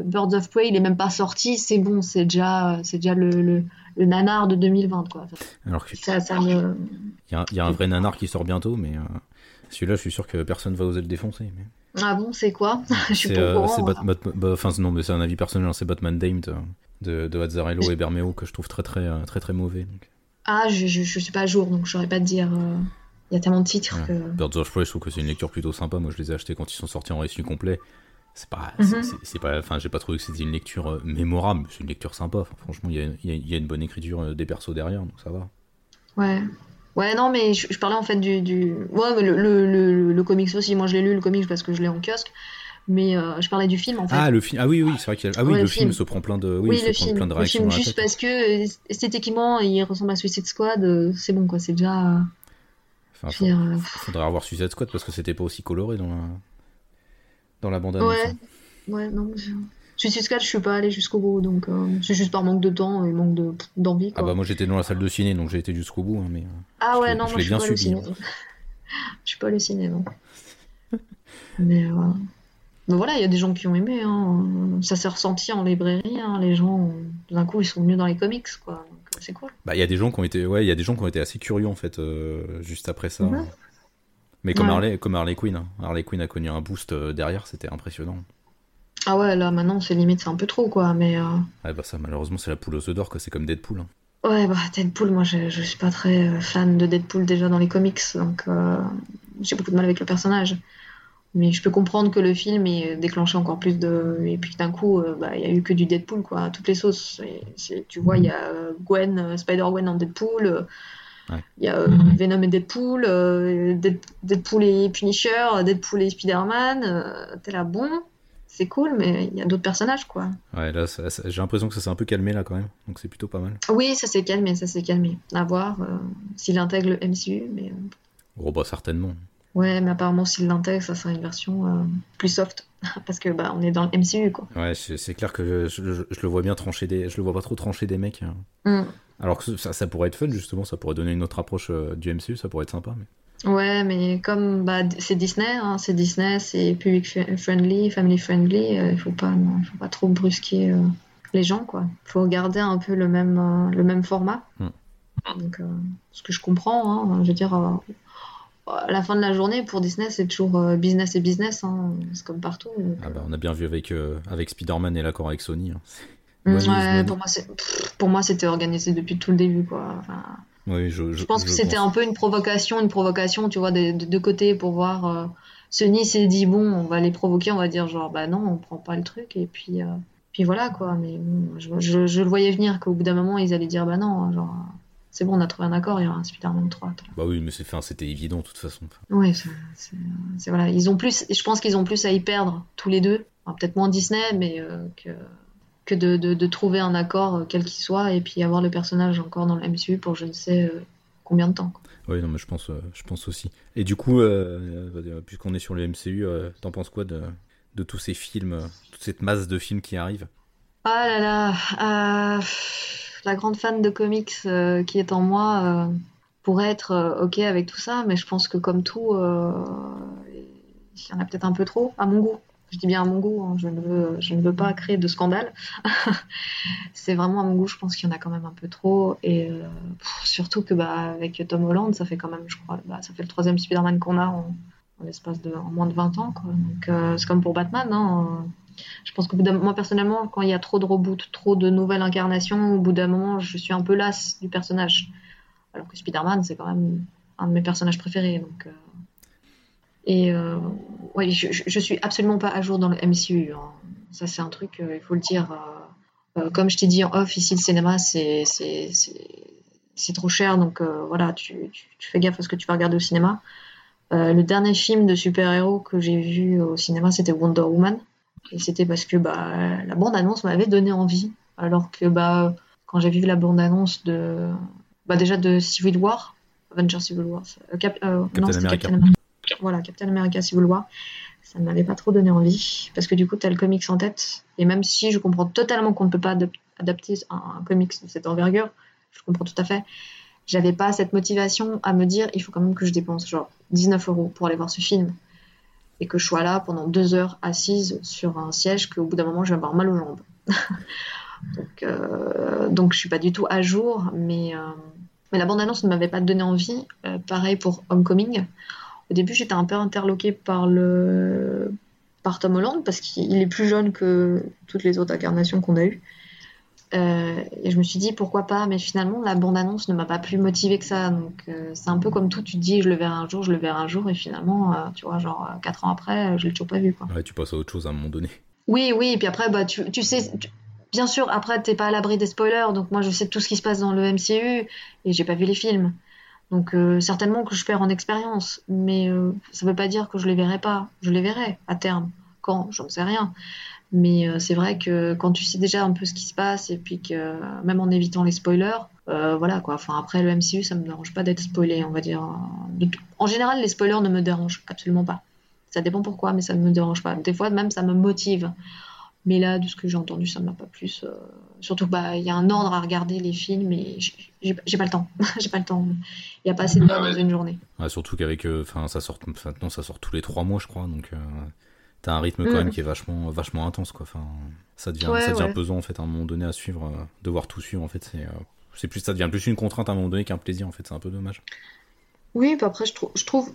Birds of Prey il est même pas sorti c'est bon c'est déjà c'est déjà le, le nanar de 2020 quoi. Alors il y, a un vrai nanar qui sort bientôt, mais euh, celui-là, je suis sûr que personne va oser le défoncer. Mais... Ah bon, c'est quoi? Je suis pas au euh, courant. Bat, bah, enfin non, mais c'est un avis personnel. Hein, c'est Batman Damned de, de Azzarello et Bermeo que je trouve très très euh, très très, mauvais. Donc. Ah, je, je, suis pas à jour, donc je saurais pas te dire. Il y a tellement de titres que. Birds of Prey, je trouve que c'est une lecture plutôt sympa. Moi, je les ai achetés quand ils sont sortis en récit complet c'est pas mhm. c'est pas enfin j'ai pas trouvé que c'était une lecture euh, mémorable c'est une lecture sympa. Franchement il y a, y a, une bonne écriture euh, des persos derrière donc ça va. Ouais. Ouais non mais je, parlais en fait du, du... ouais le, le, le, comics aussi. Moi je l'ai lu le comics parce que je l'ai en kiosque. Mais euh, je parlais du film en fait. Ah le film ah oui oui c'est vrai qu'il ah oui le, film. se prend plein de oui, le film, plein de réactions le film juste parce que esthétiquement il ressemble à Suicide Squad c'est bon quoi. C'est déjà enfin, faudrait avoir Suicide Squad parce que c'était pas aussi coloré dans la dans la bande annonce. Ouais, ouais, non. Je... Suicide Squad, je suis pas allé jusqu'au bout, donc euh, c'est juste par manque de temps et manque d'envie. ah bah moi j'étais dans la salle de ciné, donc j'ai été jusqu'au bout, hein, mais. Euh, ah ouais, non, moi je suis bien pas subi. Le ciné. je suis pas le ciné, non. mais, euh... mais voilà, il y a des gens qui ont aimé. Hein. Ça s'est ressenti en librairie. Hein. Les gens, d'un coup, ils sont venus dans les comics, quoi. Euh, c'est cool. Bah il y a des gens qui ont été, ouais, il y a des gens qui ont été assez curieux en fait, juste après ça. Mais comme, Harley, comme Harley Quinn, hein. Harley Quinn a connu un boost euh, derrière, c'était impressionnant. Ah ouais, là maintenant c'est limite, c'est un peu trop quoi, mais. Euh... Ouais, bah ça malheureusement c'est la poule aux œufs d'or, c'est comme Deadpool. Hein. Ouais, bah Deadpool, moi je, je, suis pas très euh, fan de Deadpool déjà dans les comics, donc euh, j'ai beaucoup de mal avec le personnage. Mais je peux comprendre que le film ait déclenché encore plus de. Et puis d'un coup, bah, il y a eu que du Deadpool quoi, à toutes les sauces. tu vois, il y a Gwen, Spider-Gwen en Deadpool. Il y a euh, Venom et Deadpool, euh, Deadpool et Punisher, Deadpool et Spider-Man. Euh, t'es là, bon, c'est cool, mais il y a d'autres personnages, quoi. Ouais, là, j'ai l'impression que ça s'est un peu calmé, là, quand même. Donc c'est plutôt pas mal. Oui, ça s'est calmé, ça s'est calmé. À voir s'il intègre le MCU, mais... Oh, bah, certainement. Ouais, mais apparemment, s'il l'intègre, ça sera une version plus soft. Parce que, bah, on est dans le MCU, quoi. Ouais, c'est clair que je, le vois bien trancher des... Je le vois pas trop trancher des mecs. Hein. Mm. Alors que ça, ça, pourrait être fun, justement, ça pourrait donner une autre approche euh, du MCU, ça pourrait être sympa. Mais... Ouais, mais comme bah, c'est Disney, hein, c'est Disney, c'est public friendly, family friendly, il euh, faut pas, faut pas trop brusquer euh, les gens, quoi. Faut garder un peu le même, le même format. Hmm. Donc, ce que je comprends, hein, je veux dire, à la fin de la journée, pour Disney, c'est toujours business et business, hein, c'est comme partout. Ah bah, on a bien vu avec, avec Spider-Man et l'accord avec Sony. Hein. Ouais, pour moi, c'était organisé depuis tout le début, quoi. oui, je, je, pense que c'était un peu une provocation, une provocation, tu vois, de deux côtés pour voir. Euh, Sony s'est dit bon, on va les provoquer, on va dire genre bah non, on prend pas le truc et puis euh, puis voilà quoi. Mais bon, je, je, le voyais venir qu'au bout d'un moment ils allaient dire bah non, genre c'est bon, on a trouvé un accord, il y aura un Spider-Man 3. Bah oui, mais c'est c'était évident de toute façon. Oui, c'est voilà, ils ont plus, je pense qu'ils ont plus à y perdre tous les deux. Peut-être moins Disney, mais euh, que que de, trouver un accord, euh, quel qu'il soit, et puis avoir le personnage encore dans le MCU pour je ne sais euh, combien de temps. Oui, non, mais je pense, euh, je pense aussi. Et du coup, puisqu'on est sur le MCU, t'en penses quoi de, de, tous ces films, toute cette masse de films qui arrivent? Ah là là, la grande fan de comics qui est en moi pourrais être ok avec tout ça, mais je pense que comme tout, il y en a peut-être un peu trop à mon goût. Je dis bien à mon goût, je, ne veux, pas créer de scandale. c'est vraiment à mon goût, je pense qu'il y en a quand même un peu trop. Et euh, surtout que bah, avec Tom Holland, ça fait quand même, je crois, bah, ça fait le troisième Spider-Man qu'on a en, moins de 20 ans. Donc euh, c'est comme pour Batman. Hein, je pense que moi personnellement, quand il y a trop de reboots, trop de nouvelles incarnations, au bout d'un moment, je suis un peu lasse du personnage. Alors que Spider-Man, c'est quand même un de mes personnages préférés. Euh, et euh, ouais, je, je, suis absolument pas à jour dans le MCU. Hein. Ça, c'est un truc, euh, il faut le dire. Euh, comme je t'ai dit en off, ici, le cinéma, c'est trop cher. Donc voilà, tu, tu, fais gaffe à ce que tu vas regarder au cinéma. le dernier film de super-héros que j'ai vu au cinéma, c'était Wonder Woman. Et c'était parce que bah, la bande-annonce m'avait donné envie. Alors que bah, quand j'ai vu la bande-annonce de. Bah, déjà de Civil War, Avengers Civil War, Cap, non, Captain America voilà, Captain America si vous le voyez, ça ne m'avait pas trop donné envie. Parce que du coup, tu as le comics en tête. Et même si je comprends totalement qu'on ne peut pas adapter un, comics de cette envergure, je comprends tout à fait. J'avais pas cette motivation à me dire il faut quand même que je dépense genre 19 euros pour aller voir ce film. Et que je sois là pendant deux heures assise sur un siège qu'au bout d'un moment je vais avoir mal aux jambes. donc, euh, donc je suis pas du tout à jour, mais, euh, la bande-annonce ne m'avait pas donné envie. Euh, pareil pour Homecoming. Au début, j'étais un peu interloquée par le par Tom Holland parce qu'il est plus jeune que toutes les autres incarnations qu'on a eues. Euh, et je me suis dit pourquoi pas, mais finalement la bande-annonce ne m'a pas plus motivée que ça. Donc euh, c'est un peu comme tout, tu te dis je le verrai un jour, je le verrai un jour, et finalement, euh, tu vois, genre 4 ans après, je l'ai toujours pas vu. Quoi. Ouais, tu passes à autre chose à un moment donné. Oui, oui, et puis après, bah, tu, tu sais, bien sûr, après, t'es pas à l'abri des spoilers, donc moi je sais tout ce qui se passe dans le MCU, et j'ai pas vu les films. Donc euh, certainement que je perds en expérience, mais euh, ça ne veut pas dire que je les verrai pas. Je les verrai à terme. Quand? J'en sais rien. Mais euh, c'est vrai que quand tu sais déjà un peu ce qui se passe et puis que même en évitant les spoilers, voilà quoi. Enfin après le MCU, ça me dérange pas d'être spoilé, on va dire. En général, les spoilers ne me dérangent absolument pas. Ça dépend pourquoi, mais ça ne me dérange pas. Des fois même ça me motive. Mais là, de ce que j'ai entendu, ça ne m'a pas plus. Euh, surtout qu'il bah, y a un ordre à regarder les films et j'ai pas le temps. j'ai pas le temps. Il n'y a pas assez de temps dans une journée. surtout qu'avec. Euh, enfin, ça sort. Maintenant, ça sort tous les trois mois, je crois. Donc, euh, t'as un rythme quand même mm. qui est vachement, vachement intense, quoi. Enfin, ça devient, ça devient pesant, en fait, à un moment donné à suivre. devoir tout suivre, en fait. C'est, c'est plus, ça devient plus une contrainte à un moment donné qu'un plaisir, en fait. C'est un peu dommage. Oui, puis après, je, trouve je trouve,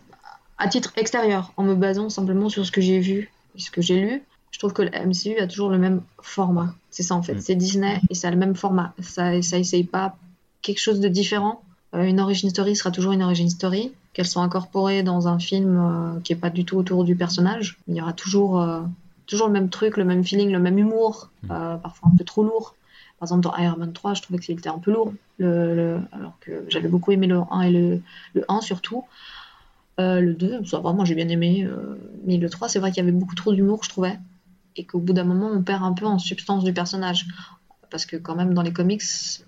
à titre extérieur, en me basant simplement sur ce que j'ai vu et ce que j'ai lu, je trouve que le MCU a toujours le même format. C'est ça en fait. Mm. C'est Disney et ça a le même format. Ça, ça essaye pas quelque chose de différent. Euh, une origin story sera toujours une origin story. Qu'elle soit incorporée dans un film euh, qui est pas du tout autour du personnage, il y aura toujours, euh, toujours le même truc, le même feeling, le même humour, mm. parfois un peu trop lourd. Par exemple, dans Iron Man 3, je trouvais que c'était un peu lourd, le, alors que j'avais beaucoup aimé le 1 et le, le 1 surtout. le 2, ça vraiment j'ai bien aimé. mais le 3, c'est vrai qu'il y avait beaucoup trop d'humour, je trouvais et qu'au bout d'un moment, on perd un peu en substance du personnage. Parce que quand même, dans les comics,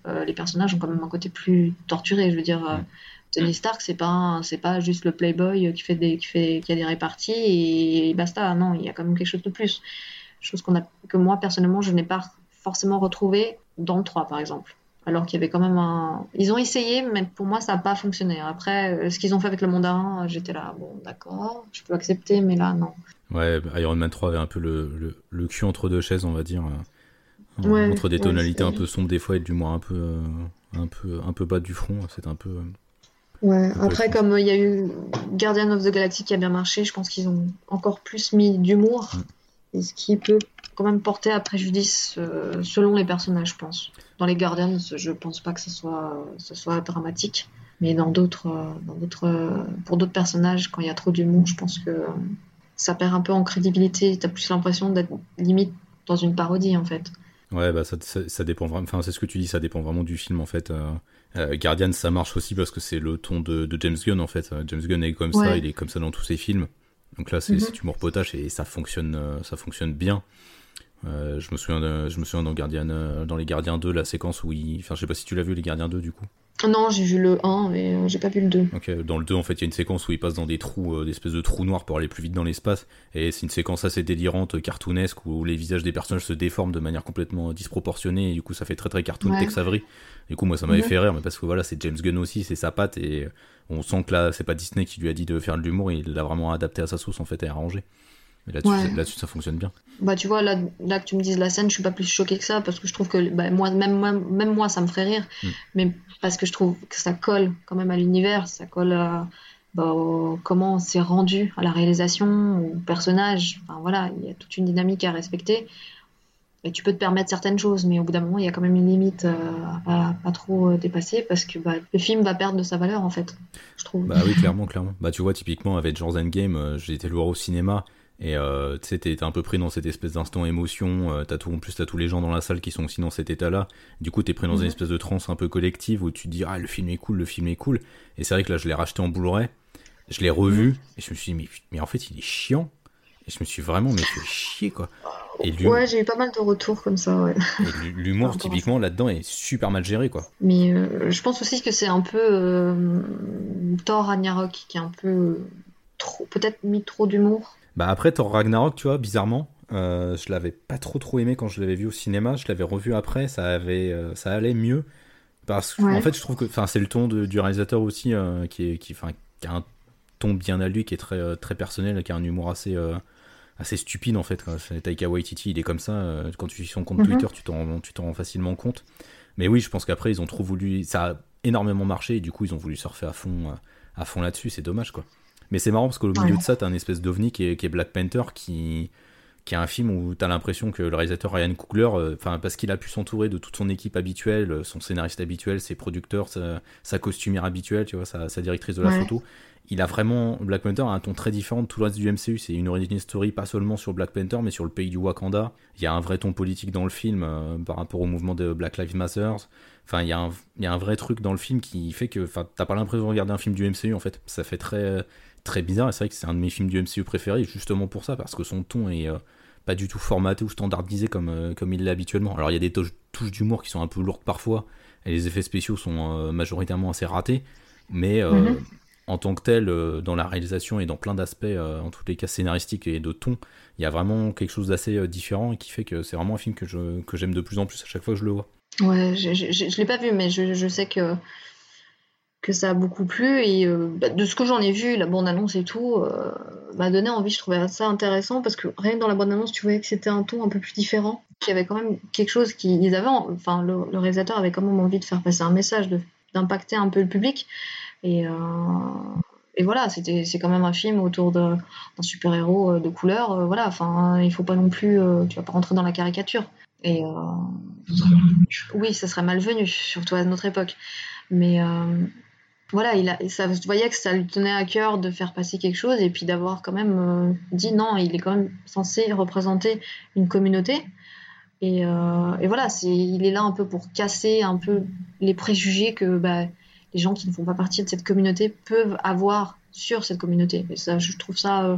euh, les personnages ont quand même un côté plus torturé. Je veux dire, euh, Tony Stark, c'est pas c'est pas juste le playboy qui fait des qui fait qui a des réparties et, basta. Non, il y a quand même quelque chose de plus. Chose qu'on a que moi personnellement, je n'ai pas forcément retrouvé dans le 3 par exemple. Alors qu'il y avait quand même un. Ils ont essayé, mais pour moi, ça n'a pas fonctionné. Après, euh, ce qu'ils ont fait avec le Mandarin, j'étais là, bon, d'accord, je peux accepter, mais là, non. Ouais, Iron Man 3 avait un peu le, le, cul entre deux chaises, on va dire. Euh, entre des tonalités un peu sombres des fois et de l'humour un peu, euh, un, peu, un peu bas du front. C'est un peu. Euh, ouais, après, comme il y a eu Guardian of the Galaxy qui a bien marché, je pense qu'ils ont encore plus mis d'humour. Et ce qui peut quand même porter à préjudice selon les personnages, je pense. Dans les Guardians, je pense pas que ce soit, ce soit dramatique. Mais dans d'autres, dans d'autres, pour d'autres personnages, quand il y a trop d'humour, je pense que ça perd un peu en crédibilité. T'as plus l'impression d'être limite dans une parodie en fait. Ouais, bah ça, ça, dépend vraiment. Enfin, c'est ce que tu dis, ça dépend vraiment du film en fait. Euh, euh, Guardian, ça marche aussi parce que c'est le ton de, James Gunn en fait. James Gunn est comme ça, il est comme ça dans tous ses films. Donc là, c'est mm -hmm. humour potache et ça fonctionne, euh, ça fonctionne bien. je me souviens, je me souviens dans Guardian, dans les Gardiens 2, la séquence où il, enfin, je sais pas si tu l'as vu les Gardiens 2 du coup. Non, j'ai vu le 1 et euh, j'ai pas vu le 2. Ok, dans le 2, en fait, il y a une séquence où il passe dans des trous, euh, des espèces de trous noirs pour aller plus vite dans l'espace. Et c'est une séquence assez délirante, euh, cartoonesque, où les visages des personnages se déforment de manière complètement disproportionnée. Et du coup, ça fait très très cartoon Ouais. Tex Avery. Du coup, moi, ça m'avait fait rire, mais parce que voilà, c'est James Gunn aussi, c'est sa patte. Et on sent que là, c'est pas Disney qui lui a dit de faire de l'humour, il l'a vraiment adapté à sa sauce, en fait, et arrangé. Et là-dessus, Ouais. ça- fonctionne bien. Bah tu vois, là, là que tu me dises la scène, je suis pas plus choquée que ça parce que je trouve que bah, moi, même, moi, même moi, ça me ferait rire. Mm. Mais parce que je trouve que ça colle quand même à l'univers, ça colle à bah, au- comment c'est rendu à la réalisation, au personnage. Enfin voilà, il y a toute une dynamique à respecter. Et tu peux te permettre certaines choses, mais au bout d'un moment, il y a quand même une limite euh, à pas trop euh, dépasser parce que bah, le film va perdre de sa valeur en fait, je trouve. Bah oui, clairement, clairement. Bah tu vois, typiquement, avec Avengers Endgame, euh, j'ai été le voir au cinéma. Et euh, tu sais, t'es un peu pris dans cette espèce d'instant émotion. euh, t'as tout, en plus, t'as tous les gens dans la salle qui sont aussi dans cet état-là. Du coup, t'es pris dans Mhm. une espèce de transe un peu collective où tu te dis ah le film est cool, le film est cool. Et c'est vrai que là, je l'ai racheté en Blu-ray, je l'ai revu et je me suis dit mais, mais en fait il est chiant. Et je me suis vraiment mais fait chier quoi. Et Ouais, j'ai eu pas mal de retours comme ça, ouais. l'humour typiquement là-dedans est super mal géré quoi. Mais euh, je pense aussi que c'est un peu euh, Thor Ragnarok qui est un peu trop, peut-être mis trop d'humour. Bah après Thor Ragnarok, tu vois, bizarrement, euh, je l'avais pas trop trop aimé quand je l'avais vu au cinéma. Je l'avais revu après, ça avait, euh, ça allait mieux parce que Ouais. en fait, je trouve que, enfin, c'est le ton de- du réalisateur aussi euh, qui est, qui, enfin, qui a un ton bien à lui, qui est très très personnel, qui a un humour assez assez stupide en fait. Taika Waititi, il est comme ça. quand tu suis son compte Mhm. Twitter, tu t'en tu t'en rends facilement compte. Mais oui, je pense qu'après ils ont trop voulu, ça a énormément marché et du coup ils ont voulu surfer à fond, à fond là-dessus. C'est dommage quoi. Mais c'est marrant parce qu'au milieu Ouais. de ça, t'as un espèce d'ovni qui est, qui est Black Panther, qui, qui est un film où t'as l'impression que le réalisateur Ryan Coogler, euh, parce qu'il a pu s'entourer de toute son équipe habituelle, euh, son scénariste habituel, ses producteurs, sa, sa costumière habituelle, tu vois, sa, sa directrice de la Ouais. photo. Il a vraiment Black Panther a un ton très différent de tout le reste du MCU. C'est une origin story pas seulement sur Black Panther, mais sur le pays du Wakanda. Il y a un vrai ton politique dans le film euh, par rapport au mouvement de Black Lives Matter. Enfin, il y, a un, il y a un vrai truc dans le film qui fait que, enfin, t'as pas l'impression de regarder un film du MCU en fait. Ça fait très très bizarre. Et c'est vrai que c'est un de mes films du MCU préférés, justement pour ça, parce que son ton est euh, pas du tout formaté ou standardisé comme, euh, comme il l'est habituellement. Alors il y a des touches, touches d'humour qui sont un peu lourdes parfois, et les effets spéciaux sont euh, majoritairement assez ratés, mais Mhm. en tant que tel, dans la réalisation et dans plein d'aspects, en tous les cas scénaristiques et de ton, il y a vraiment quelque chose d'assez différent et qui fait que c'est vraiment un film que je que j'aime de plus en plus à chaque fois que je le vois. Ouais, je, je l'ai pas vu, mais je, je sais que, que ça a beaucoup plu. Et euh, bah, de ce que j'en ai vu, la bande-annonce et tout, euh, m'a donné envie. Je trouvais ça intéressant parce que rien que dans la bande-annonce, tu voyais que c'était un ton un peu plus différent. Il y avait quand même quelque chose qui. Ils avaient, en- enfin, le, le réalisateur avait quand même envie de faire passer un message, d'impacter un peu le public. Et, euh, et voilà, c'est quand même un film autour d'un super-héros de couleur. voilà, enfin, il faut pas non plus. tu vas pas rentrer dans la caricature. Et euh, oui, ça serait malvenu, surtout à notre époque. Mais voilà, il a, ça se voyait que ça lui tenait à cœur de faire passer quelque chose et puis d'avoir quand même euh, dit non, il est quand même censé représenter une communauté. Et, euh, et voilà, c'est, il est là un peu pour casser un peu les préjugés que bah, les gens qui ne font pas partie de cette communauté peuvent avoir sur cette communauté. Et ça, je trouve ça, euh,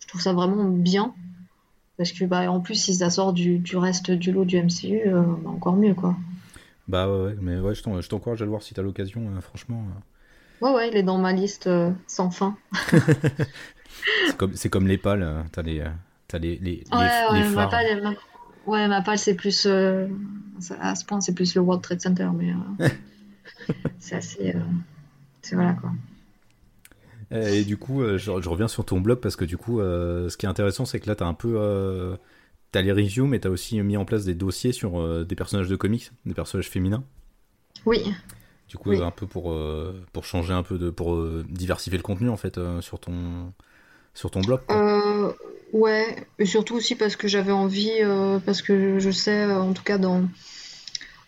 je trouve ça vraiment bien. Parce que bah, en plus, si ça sort du, reste du lot du MCU, bah, encore mieux quoi. Bah ouais, ouais, mais ouais, je t'en- je t'encourage à le voir si t'as l'occasion, euh, franchement. euh. Ouais, ouais, il est dans ma liste euh, sans fin. C'est comme, les pales, t'as les, t'as les, les, les, Ouais, les ouais, ma ma... ouais, ma palle, c'est plus. euh, À ce point, c'est plus le World Trade Center, mais. euh, c'est assez. euh, C'est voilà quoi. Et du coup, je, je reviens sur ton blog parce que du coup, euh, ce qui est intéressant, c'est que là, t'as un peu, euh, t'as les reviews, mais t'as aussi mis en place des dossiers sur euh, des personnages de comics, des personnages féminins. Oui, Du coup, Oui. euh, un peu pour pour pour changer un peu de, pour euh, diversifier le contenu en fait euh, sur ton sur ton blog. Euh, ouais, et surtout aussi parce que j'avais envie, euh, parce que je sais, euh, en tout cas dans,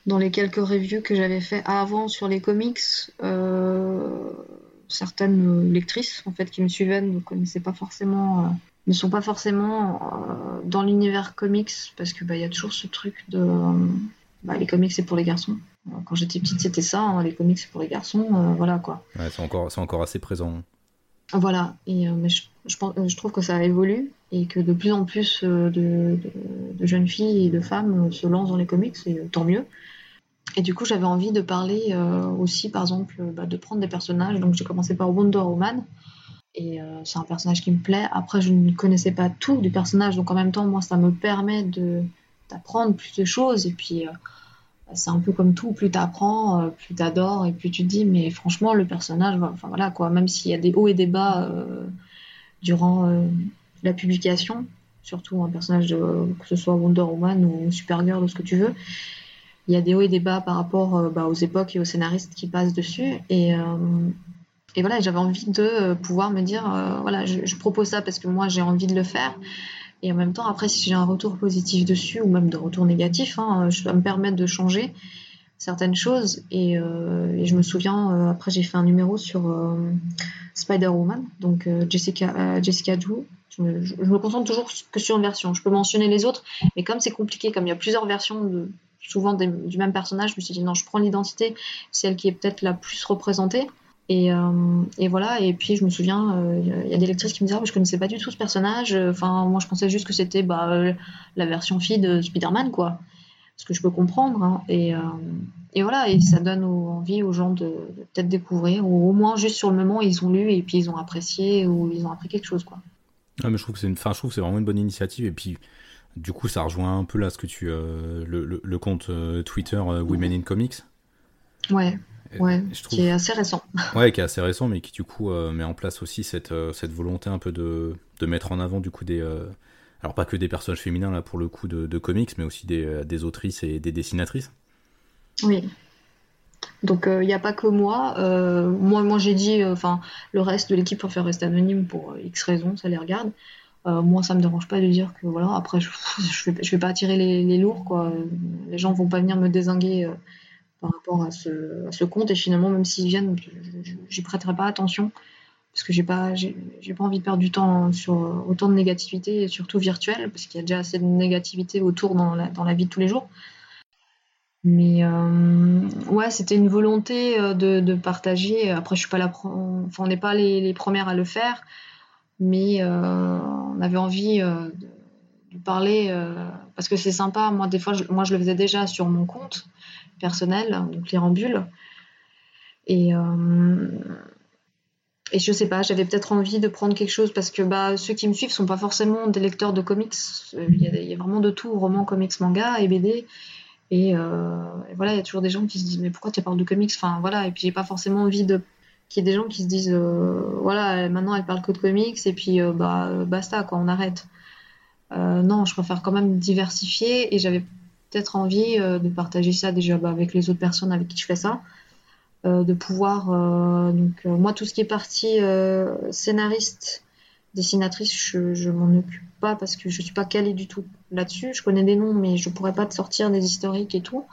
dans les quelques reviews que j'avais fait avant sur les comics, euh, certaines lectrices en fait qui me suivaient ne connaissaient pas forcément, euh, ne sont pas forcément euh, dans l'univers comics parce que bah y a toujours ce truc de, euh, bah, les comics c'est pour les garçons. Euh, Quand j'étais petite c'était ça, hein, les comics c'est pour les garçons, voilà quoi. Ouais, c'est encore encore assez présent. Voilà, et mais je, je, je trouve que ça évolue et que de plus en plus de, de- de jeunes filles et de femmes se lancent dans les comics, et tant mieux. et du coup, j'avais envie de parler aussi, par exemple, bah, de prendre des personnages. Donc, j'ai commencé par Wonder Woman. Et c'est un personnage qui me plaît. Après, je ne connaissais pas tout du personnage. Donc, en même temps, moi, ça me permet d'apprendre plus de choses. Et puis, c'est un peu comme tout, plus tu apprends, euh, plus tu adores, et plus tu te dis, mais franchement, le personnage, enfin voilà quoi, même s'il y a des hauts et des bas euh, durant euh, la publication, surtout un personnage de, que ce soit Wonder Woman ou Supergirl ou ce que tu veux, il y a des hauts et des bas par rapport bah, aux époques et aux scénaristes qui passent dessus, et voilà, j'avais envie de pouvoir me dire, voilà, je, propose ça parce que moi j'ai envie de le faire, et en même temps, après, si j'ai un retour positif dessus, ou même de retour négatif, hein, je dois me permettre de changer certaines choses. Et, euh, je me souviens, euh, après, j'ai fait un numéro sur euh, Spider-Woman, donc Jessica, Jessica Drew. Je me, concentre toujours que sur une version. Je peux mentionner les autres, mais comme c'est compliqué, comme il y a plusieurs versions souvent du même personnage, je me suis dit non, je prends l'identité, celle qui est peut-être la plus représentée. Euh, et, voilà, et puis je me souviens, euh, il y a des lectrices qui me disaient ah, Je connaissais pas du tout ce personnage. Enfin, moi, je pensais juste que c'était bah, euh, la version fille de Spider-Man, quoi. Ce que je peux comprendre. Hein. Et, et, voilà, et ça donne envie aux gens de, peut-être découvrir, ou au moins juste sur le moment, ils ont lu et puis ils ont apprécié ou ils ont appris quelque chose, quoi. Ah, mais je trouve que c'est une... enfin, je trouve c'est vraiment une bonne initiative. Et puis, du coup, ça rejoint un peu là ce que tu. le, le, compte Twitter Women in Comics. Ouais. Ouais, qui est assez récent. Ouais, qui est assez récent, mais qui du coup euh, met en place aussi cette, euh, cette volonté un peu de, de, mettre en avant du coup des. Euh, alors pas que des personnages féminins là pour le coup de, de comics, mais aussi des, des, autrices et des dessinatrices. Oui. Donc il n'y a pas que moi. moi, moi j'ai dit, enfin le reste de l'équipe préfère rester anonyme pour X raisons, ça les regarde. moi, ça me dérange pas de dire que voilà. Après, je, je, vais, je vais pas attirer les, les, lourds quoi. Les gens vont pas venir me désinguer par rapport à ce, compte. Et finalement, même s'ils viennent, j'y prêterai pas attention parce que j'ai pas, j'ai, pas envie de perdre du temps sur autant de négativité, et surtout virtuelle, parce qu'il y a déjà assez de négativité autour dans la, dans la vie de tous les jours. Mais euh, ouais, c'était une volonté euh, de, partager. Après, je suis pas la, enfin, on n'est pas les, premières à le faire, mais euh, on avait envie de, parler parce que c'est sympa. Moi, des fois, moi, je le faisais déjà sur mon compte personnel, donc les rambules. Et, euh, et je sais pas, j'avais peut-être envie de prendre quelque chose parce que bah, ceux qui me suivent sont pas forcément des lecteurs de comics. Il y a, vraiment de tout, romans, comics, manga et BD. Euh, et, voilà, il y a toujours des gens qui se disent mais pourquoi tu parles de comics? Enfin voilà, et puis j'ai pas forcément envie de qu'il y ait des gens qui se disent euh, voilà maintenant elle parle que de comics et puis bah basta quoi, on arrête. non, je préfère quand même diversifier et j'avais peut-être envie euh, de partager ça déjà bah, avec les autres personnes avec qui je fais ça. Euh, de pouvoir. Euh, donc, moi, tout ce qui est partie scénariste, dessinatrice, je, je m'en occupe pas parce que je suis pas calée du tout là-dessus. Je connais des noms, mais je pourrais pas te sortir des historiques et tout.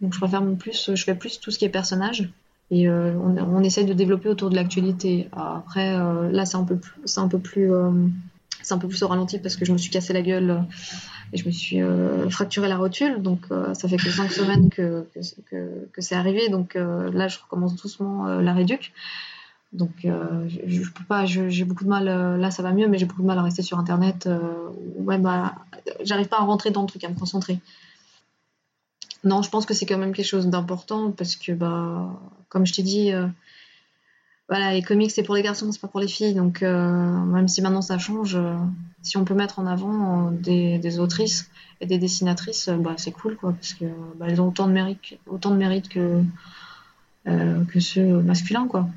Donc, je préfère plus, je fais plus tout ce qui est personnage. Et on, on, essaye de développer autour de l'actualité. Après, là, c'est un peu plus, c'est un peu plus, c'est un peu plus au ralenti parce que je me suis cassé la gueule et je me suis euh, fracturé la rotule. Donc euh, ça fait que cinq semaines que, que, c'est arrivé. Donc euh, là, je recommence doucement la réduc. Donc je, peux pas, j'ai beaucoup de mal. là, ça va mieux, mais j'ai beaucoup de mal à rester sur Internet. ouais, j'arrive pas à rentrer dans le truc, à me concentrer. Non, je pense que c'est quand même quelque chose d'important parce que, bah, comme je t'ai dit, voilà, les comics c'est pour les garçons, c'est pas pour les filles. Donc même si maintenant ça change, si on peut mettre en avant euh, des, autrices et des dessinatrices, euh, bah, c'est cool, quoi, parce qu'elles bah, ont autant de mérite, autant de mérite que, euh, que ceux masculins, quoi.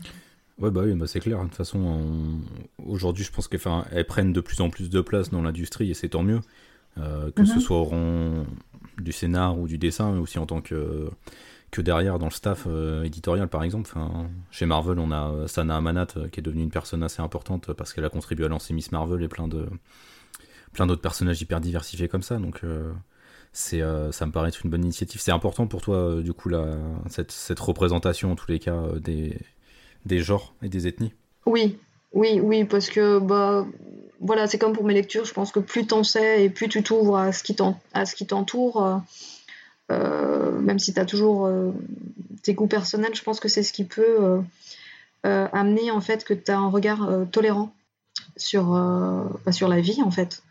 Ouais, bah oui, bah c'est clair. De toute façon, aujourd'hui, je pense qu'elles prennent de plus en plus de place dans l'industrie et c'est tant mieux. que ce mhm. soit au rang du scénar ou du dessin, mais aussi en tant que, que derrière dans le staff éditorial, par exemple. Chez Marvel, on a Sana Amanat qui est devenue une personne assez importante parce qu'elle a contribué à lancer Miss Marvel et plein d'autres personnages hyper diversifiés comme ça. Donc euh, c'est euh, ça me paraît être une bonne initiative. C'est important pour toi, euh, du coup, cette, représentation, en tous les cas, des, des genres et des ethnies? Oui, oui, oui, parce que bah, voilà, c'est comme pour mes lectures. Je pense que plus t'en sais et plus tu t'ouvres à ce qui t'entoure, même si tu as toujours tes goûts personnels, je pense que c'est ce qui peut amener en fait que tu as un regard tolérant sur, bah, sur la vie en fait.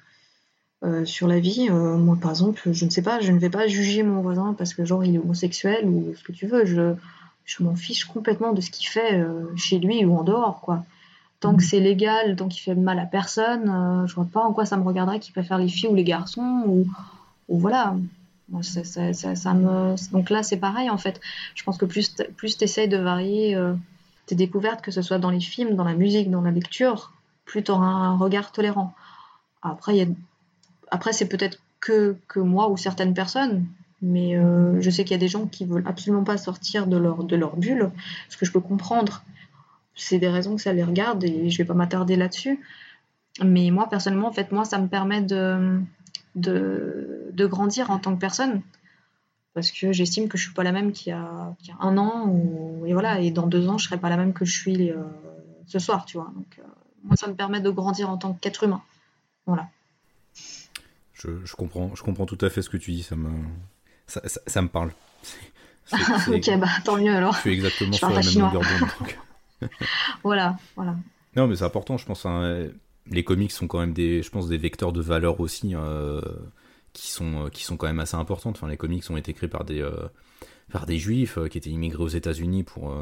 sur la vie. moi, par exemple, je ne sais pas, je ne vais pas juger mon voisin parce que genre il est homosexuel ou ce que tu veux. Je, je m'en fiche complètement de ce qu'il fait chez lui ou en dehors, quoi. Tant que c'est légal, tant qu'il fait mal à personne, je vois pas en quoi ça me regarderait qu'il préfère les filles ou les garçons ou, ou voilà. Donc là, c'est pareil en fait. Je pense que plus, tu essayes de varier euh, tes découvertes, que ce soit dans les films, dans la musique, dans la lecture, plus tu auras un regard tolérant. Après, c'est peut-être que, moi ou certaines personnes, mais euh, je sais qu'il y a des gens qui veulent absolument pas sortir de leur, bulle, ce que je peux comprendre. C'est des raisons que ça les regarde et je vais pas m'attarder là-dessus. Mais moi, personnellement, en fait, moi, ça me permet de, de, grandir en tant que personne. Parce que j'estime que je suis pas la même qu'il y, a, un an, ou, et voilà, et dans deux ans, je serai pas la même que je suis euh, ce soir, tu vois. Donc, euh, moi, ça me permet de grandir en tant qu'être humain. Voilà. Je, je, comprends, je comprends tout à fait ce que tu dis, ça me, ça, ça, me parle. ok, bah tant mieux alors. Je suis exactement sur la même longueur d'onde. voilà, voilà. Non, mais c'est important, je pense. Hein, les comics sont quand même des, je pense, des vecteurs de valeur aussi euh, qui sont qui sont quand même assez importantes. Enfin, les comics ont été créés par des euh, par des juifs euh, qui étaient immigrés aux États-Unis pour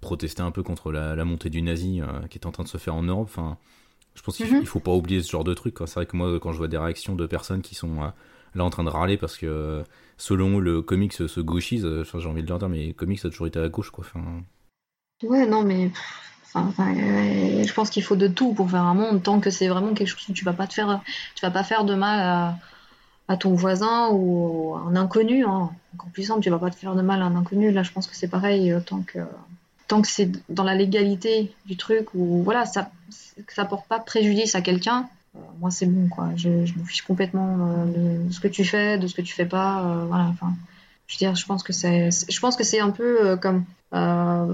protester un peu contre la, montée du nazi qui est en train de se faire en Europe. Enfin, je pense qu'il ne mhm. faut pas oublier ce genre de truc. C'est vrai que moi, quand je vois des réactions de personnes qui sont là en train de râler parce que selon le comics se gauchise, j'ai envie de leur dire, mais les comics a toujours été à gauche, quoi. Enfin... Ouais, non, mais euh, je pense qu'il faut de tout pour faire un monde, tant que c'est vraiment quelque chose où tu vas pas te faire, tu vas pas faire de mal à, ton voisin ou à un inconnu. Hein. Encore plus simple, tu vas pas te faire de mal à un inconnu. Là, je pense que c'est pareil, euh, tant que tant que c'est dans la légalité du truc ou voilà, ça ça porte pas préjudice à quelqu'un. Euh, moi, c'est bon, quoi. Je, je me fiche complètement de, ce que tu fais, de ce que tu fais pas. voilà, enfin, je veux dire, je pense que c'est, je pense que c'est un peu comme euh,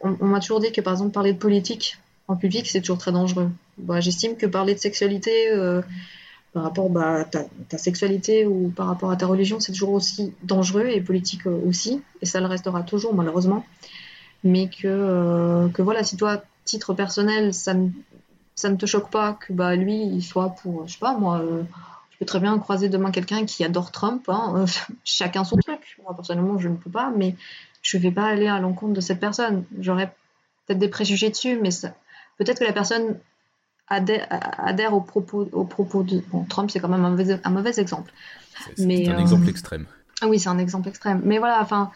on, m'a toujours dit que par exemple parler de politique en public c'est toujours très dangereux. Bah, J'estime que parler de sexualité euh, par rapport bah, à ta, sexualité ou par rapport à ta religion c'est toujours aussi dangereux et politique euh, aussi et ça le restera toujours malheureusement. Mais que, que voilà si toi titre personnel ça ne, ça ne te choque pas que bah, lui il soit pour je sais pas moi je peux très bien croiser demain quelqu'un qui adore Trump, hein, chacun son truc. Moi, personnellement, je ne peux pas, mais je vais pas aller à l'encontre de cette personne. J'aurais peut-être des préjugés dessus, mais peut-être que la personne adhère, aux propos, aux propos de. Bon, Trump, c'est quand même un mauvais, un mauvais exemple. C'est un exemple euh, extrême. Ah oui, c'est un exemple extrême. Mais voilà, enfin,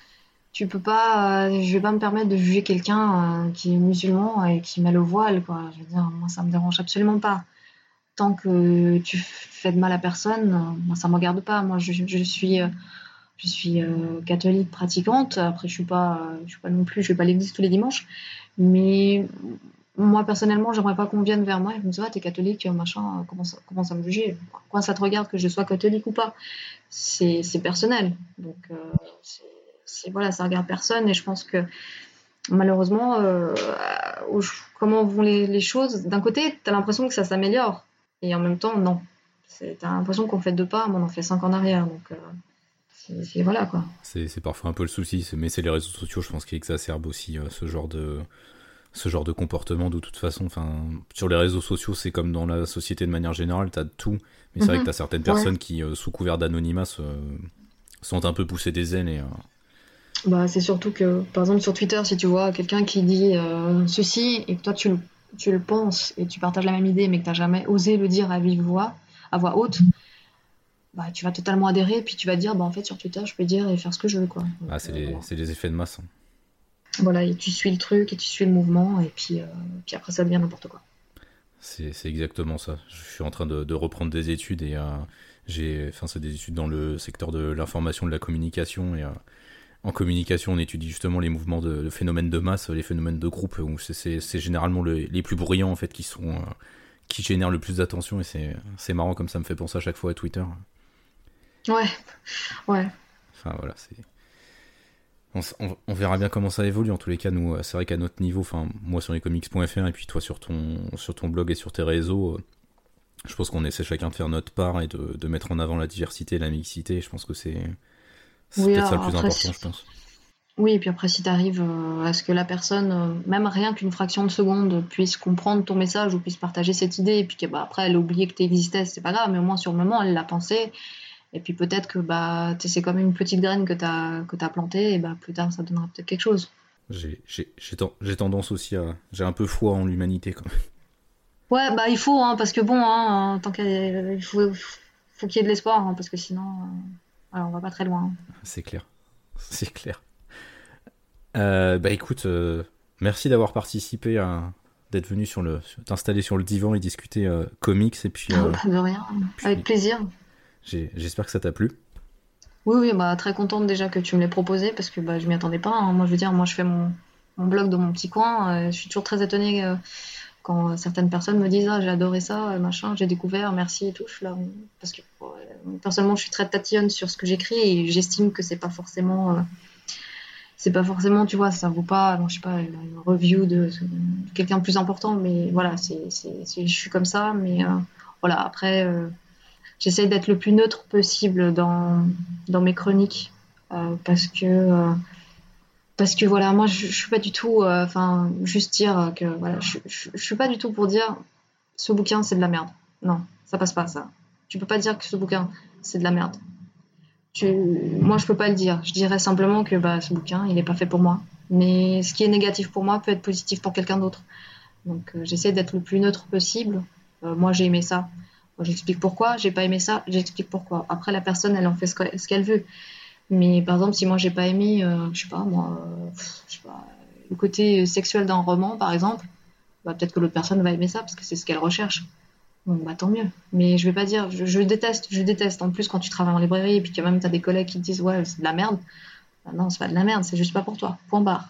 tu peux pas. Euh, je vais pas me permettre de juger quelqu'un euh, qui est musulman et qui met le voile, quoi. Je veux dire, moi, ça me dérange absolument pas. Tant que tu fais de mal à personne, moi, ça me regarde pas. Moi, je, je suis je suis euh, catholique pratiquante. Après, je suis pas, je suis pas non plus, je vais pas à l'église tous les dimanches. Mais moi, personnellement, j'aimerais pas qu'on vienne vers moi et me dise, ah, t'es catholique, machin, comment ça, comment ça me juger Quoi ça te regarde que je sois catholique ou pas? C'est personnel. Donc, euh, c'est voilà, ça regarde personne. Et je pense que malheureusement, euh, comment vont les, choses D'un côté, tu as l'impression que ça s'améliore. Et en même temps, non. Tu as l'impression qu'on fait deux pas, mais on en fait cinq en arrière. Donc, c'est voilà quoi. C'est parfois un peu le souci, mais c'est les réseaux sociaux, je pense, qui exacerbent aussi euh, ce genre de ce genre de comportement de toute façon. Enfin, sur les réseaux sociaux, c'est comme dans la société de manière générale, t'as tout, mais c'est vrai que mhm. t'as certaines personnes qui, euh, sous couvert d'anonymat, sont un peu poussées des ailes et. Euh, bah, c'est surtout que, par exemple, sur Twitter, si tu vois quelqu'un qui dit ceci et que toi tu le, tu le penses et tu partages la même idée, mais que t'as jamais osé le dire à vive voix, à voix haute, bah, tu vas totalement adhérer, puis tu vas dire, bah, en fait, sur Twitter, je peux dire et faire ce que je veux. Quoi. ah, c'est des, euh, effets de masse. Hein. Voilà, et tu suis le truc, et tu suis le mouvement, et puis, euh, puis après, ça devient n'importe quoi. C'est exactement ça. Je suis en train de, reprendre des études, et euh, j'ai, enfin, c'est des études dans le secteur de l'information, de la communication, et en communication, on étudie justement les mouvements de, phénomènes de masse, les phénomènes de groupe, où c'est généralement les plus bruyants, en fait, qui sont... qui génèrent le plus d'attention, et c'est marrant comme ça me fait penser à chaque fois à Twitter. Ouais, ouais. Enfin voilà, c'est. On, verra bien comment ça évolue. En tous les cas, nous, euh, c'est vrai qu'à notre niveau, enfin, moi sur lescomics.fr et puis toi sur ton, sur ton blog et sur tes réseaux, euh, je pense qu'on essaie chacun de faire notre part et de, mettre en avant la diversité et la mixité. Je pense que c'est peut-être ça le plus important, je pense. Oui, et puis après, si tu arrives à ce que la personne, même rien qu'une fraction de seconde, puisse comprendre ton message ou puisse partager cette idée, et puis qu'après bah, elle a oublié que tu existais, c'est pas grave, mais au moins sur le moment, elle l'a pensé. Et puis peut-être que bah, c'est comme une petite graine que tu as, que as plantée, et bah, plus tard, ça donnera peut-être quelque chose. J'ai tendance aussi à. J'ai un peu foi en l'humanité quand même. Ouais, bah il faut, hein, parce que bon, hein, tant qu'il faut, faut qu'il y ait de l'espoir, hein, parce que sinon, euh, on va pas très loin. C'est clair. C'est clair. Euh, bah écoute, euh, merci d'avoir participé à d'être venu sur le t'installer sur le divan et discuter comics et puis ah, bah, de rien avec plaisir j'espère que ça t'a plu oui oui bah très contente déjà que tu me l'aies proposé parce que bah je m'y attendais pas hein. moi je veux dire moi je fais mon, mon blog dans mon petit coin je suis toujours très étonnée quand certaines personnes me disent ah j'ai adoré ça machin j'ai découvert merci et tout là parce que personnellement je suis très tatillonne sur ce que j'écris et j'estime que c'est pas forcément c'est pas forcément, tu vois, ça vaut pas, je sais pas, une review de, quelqu'un de plus important, mais voilà, c'est, je suis comme ça, mais euh, voilà, après, euh, j'essaie d'être le plus neutre possible dans, dans mes chroniques, euh, parce que, parce que voilà, moi, je, je suis pas du tout, enfin, juste dire que, voilà, je, je, suis pas du tout pour dire ce bouquin c'est de la merde. Non, ça passe pas, ça. Tu peux pas dire que ce bouquin c'est de la merde moi, je peux pas le dire. Je dirais simplement que bah, ce bouquin, il n'est pas fait pour moi. Mais ce qui est négatif pour moi peut être positif pour quelqu'un d'autre. Donc, euh, j'essaie d'être le plus neutre possible. Euh, moi, j'ai aimé ça. J'explique pourquoi. J'ai pas aimé ça. J'explique pourquoi. Après, la personne, elle en fait ce qu'elle veut. Mais par exemple, si moi, j'ai pas aimé, euh, je sais pas, moi, je sais pas, le côté sexuel d'un roman, par exemple, bah, peut-être que l'autre personne va aimer ça parce que c'est ce qu'elle recherche. Bon, bah tant mieux. Mais je vais pas dire, je, déteste, je déteste. En plus, quand tu travailles en librairie et puis que même tu as des collègues qui te disent, ouais, c'est de la merde. Bah non, c'est pas de la merde, c'est juste pas pour toi. Point barre.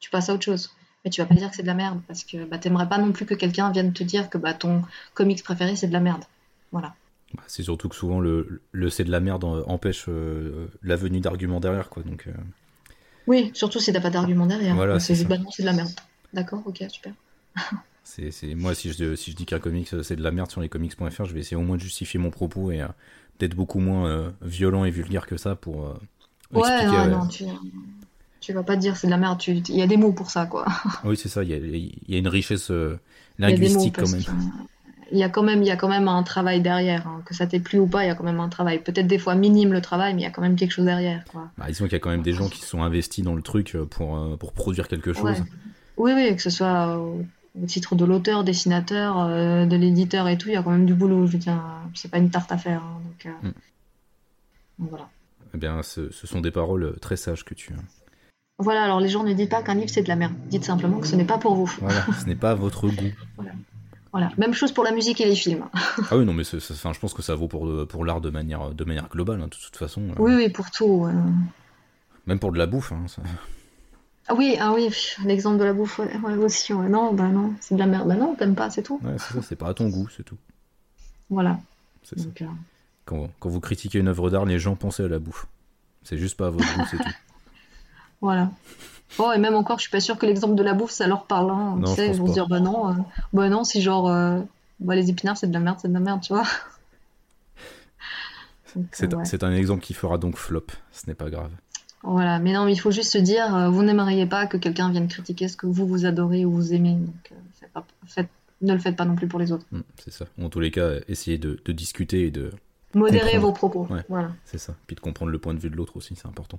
Tu passes à autre chose. Mais tu vas pas dire que c'est de la merde parce que bah, t'aimerais pas non plus que quelqu'un vienne te dire que bah, ton comics préféré c'est de la merde. Voilà. Bah, c'est surtout que souvent le, le c'est de la merde empêche euh, la venue d'arguments derrière, quoi. Donc, euh. Oui, surtout si t'as pas d'arguments derrière. Voilà, c'est bah, c'est de la merde. D'accord, ok, super. C'est, moi, si je, si je dis qu'un comics c'est de la merde sur les comics.fr, je vais essayer au moins de justifier mon propos et euh, d'être beaucoup moins euh, violent et vulgaire que ça pour. Euh, ouais, non, tu, tu vas pas dire c'est de la merde, il y a des mots pour ça, quoi. Oui, c'est ça, il y a, une richesse linguistique quand même. Il y, a quand même, il y a quand même un travail derrière, hein. que ça t'ait plu ou pas, il y a quand même un travail. Peut-être des fois minime le travail, mais il y a quand même quelque chose derrière. Quoi. Bah, disons qu'il y a quand même des gens qui sont investis dans le truc pour, pour produire quelque chose. Oui, oui, que ce soit au titre de l'auteur, dessinateur, euh, de l'éditeur et tout, il y a quand même du boulot. Je veux dire, c'est pas une tarte à faire. Hein, euh, mm. donc, voilà. Eh bien, ce, sont des paroles très sages que tu. as. Voilà, alors les gens ne dites pas qu'un livre c'est de la merde. Dites simplement que ce n'est pas pour vous. Voilà, ce n'est pas votre goût. Voilà. Même chose pour la musique et les films. ah oui, non, mais je pense que ça vaut pour, pour l'art de manière, de manière globale, hein, de toute façon. Oui, oui, pour tout. Même pour de la bouffe. Hein, ah oui, ah oui, l'exemple de la bouffe ouais, aussi. Non, bah non, c'est de la merde. Bah non, t'aimes pas, c'est tout. Ouais, c'est ça, c'est pas à ton goût, c'est tout. Voilà. Euh, quand, quand, vous critiquez une œuvre d'art, les gens pensent à la bouffe. C'est juste pas à votre goût, c'est tout. Voilà. Oh, et même encore, je suis pas sûr que l'exemple de la bouffe, ça leur parle. Hein. tu sais, ils vont dire, bah non, euh, bah non, si genre, euh, bah, les épinards, c'est de la merde, c'est de la merde, tu vois. C'est un exemple qui fera donc flop, ce n'est pas grave. Voilà, mais non, il faut juste se dire, euh, vous n'aimeriez pas que quelqu'un vienne critiquer ce que vous vous adorez ou vous aimez. Donc, euh, ne le faites pas non plus pour les autres. Mm, c'est ça. En tous les cas, essayez de, discuter et de modérer vos propos. voilà. C'est ça. Puis de comprendre le point de vue de l'autre aussi, c'est important.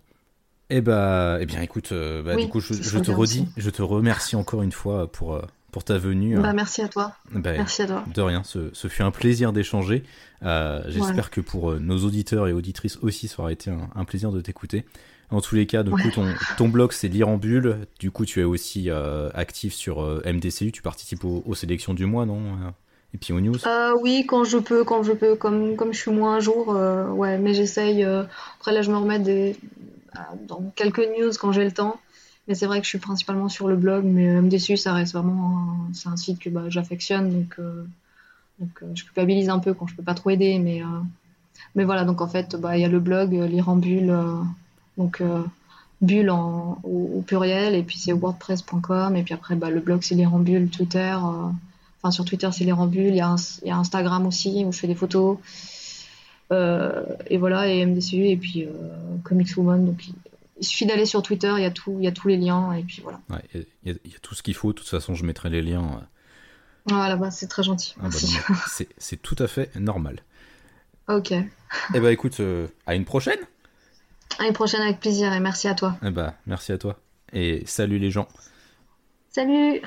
Eh bah, eh bien, écoute, euh, bah, du coup, je, te redis, je te remercie encore une fois pour pour ta venue. Bah, merci à toi. Bah, merci à toi. De rien, ce, ce fut un plaisir d'échanger. J'espère que pour nos auditeurs et auditrices aussi, ça aura été un plaisir de t'écouter. En tous les cas, du coup, ton, ton blog c'est Lire en bulle. Du coup, tu es aussi euh, actif sur euh, MDCU. Tu participes aux, sélections du mois, non Et puis aux news? Euh, Oui, quand je peux, quand je peux. Comme, comme je suis moins un jour, ouais, mais j'essaye. Après, là, je me remets des, dans quelques news quand j'ai le temps. Mais c'est vrai que je suis principalement sur le blog. Mais MDCU, ça reste vraiment. C'est un site que bah, j'affectionne. Donc, donc je culpabilise un peu quand je peux pas trop aider. Mais, voilà, donc en fait, bah, il y a le blog bulle donc euh, bulle en, au, pluriel, et puis c'est wordpress.com, et puis après bah, le blog c'est les rambules, Twitter, euh, enfin sur Twitter c'est les rambules, il y, a Instagram aussi où je fais des photos, euh, et voilà, et MDCU, et puis Comics Woman, donc il suffit d'aller sur Twitter, il y, a tout, il y a tous les liens, et puis voilà. Il y, a tout ce qu'il faut, de toute façon, je mettrai les liens. Voilà, bah, c'est très gentil. Ah, bah, c'est tout à fait normal. Ok. Eh bah écoute, à une prochaine À une prochaine avec plaisir, et merci à toi. Eh bah, merci à toi. Et salut les gens. Salut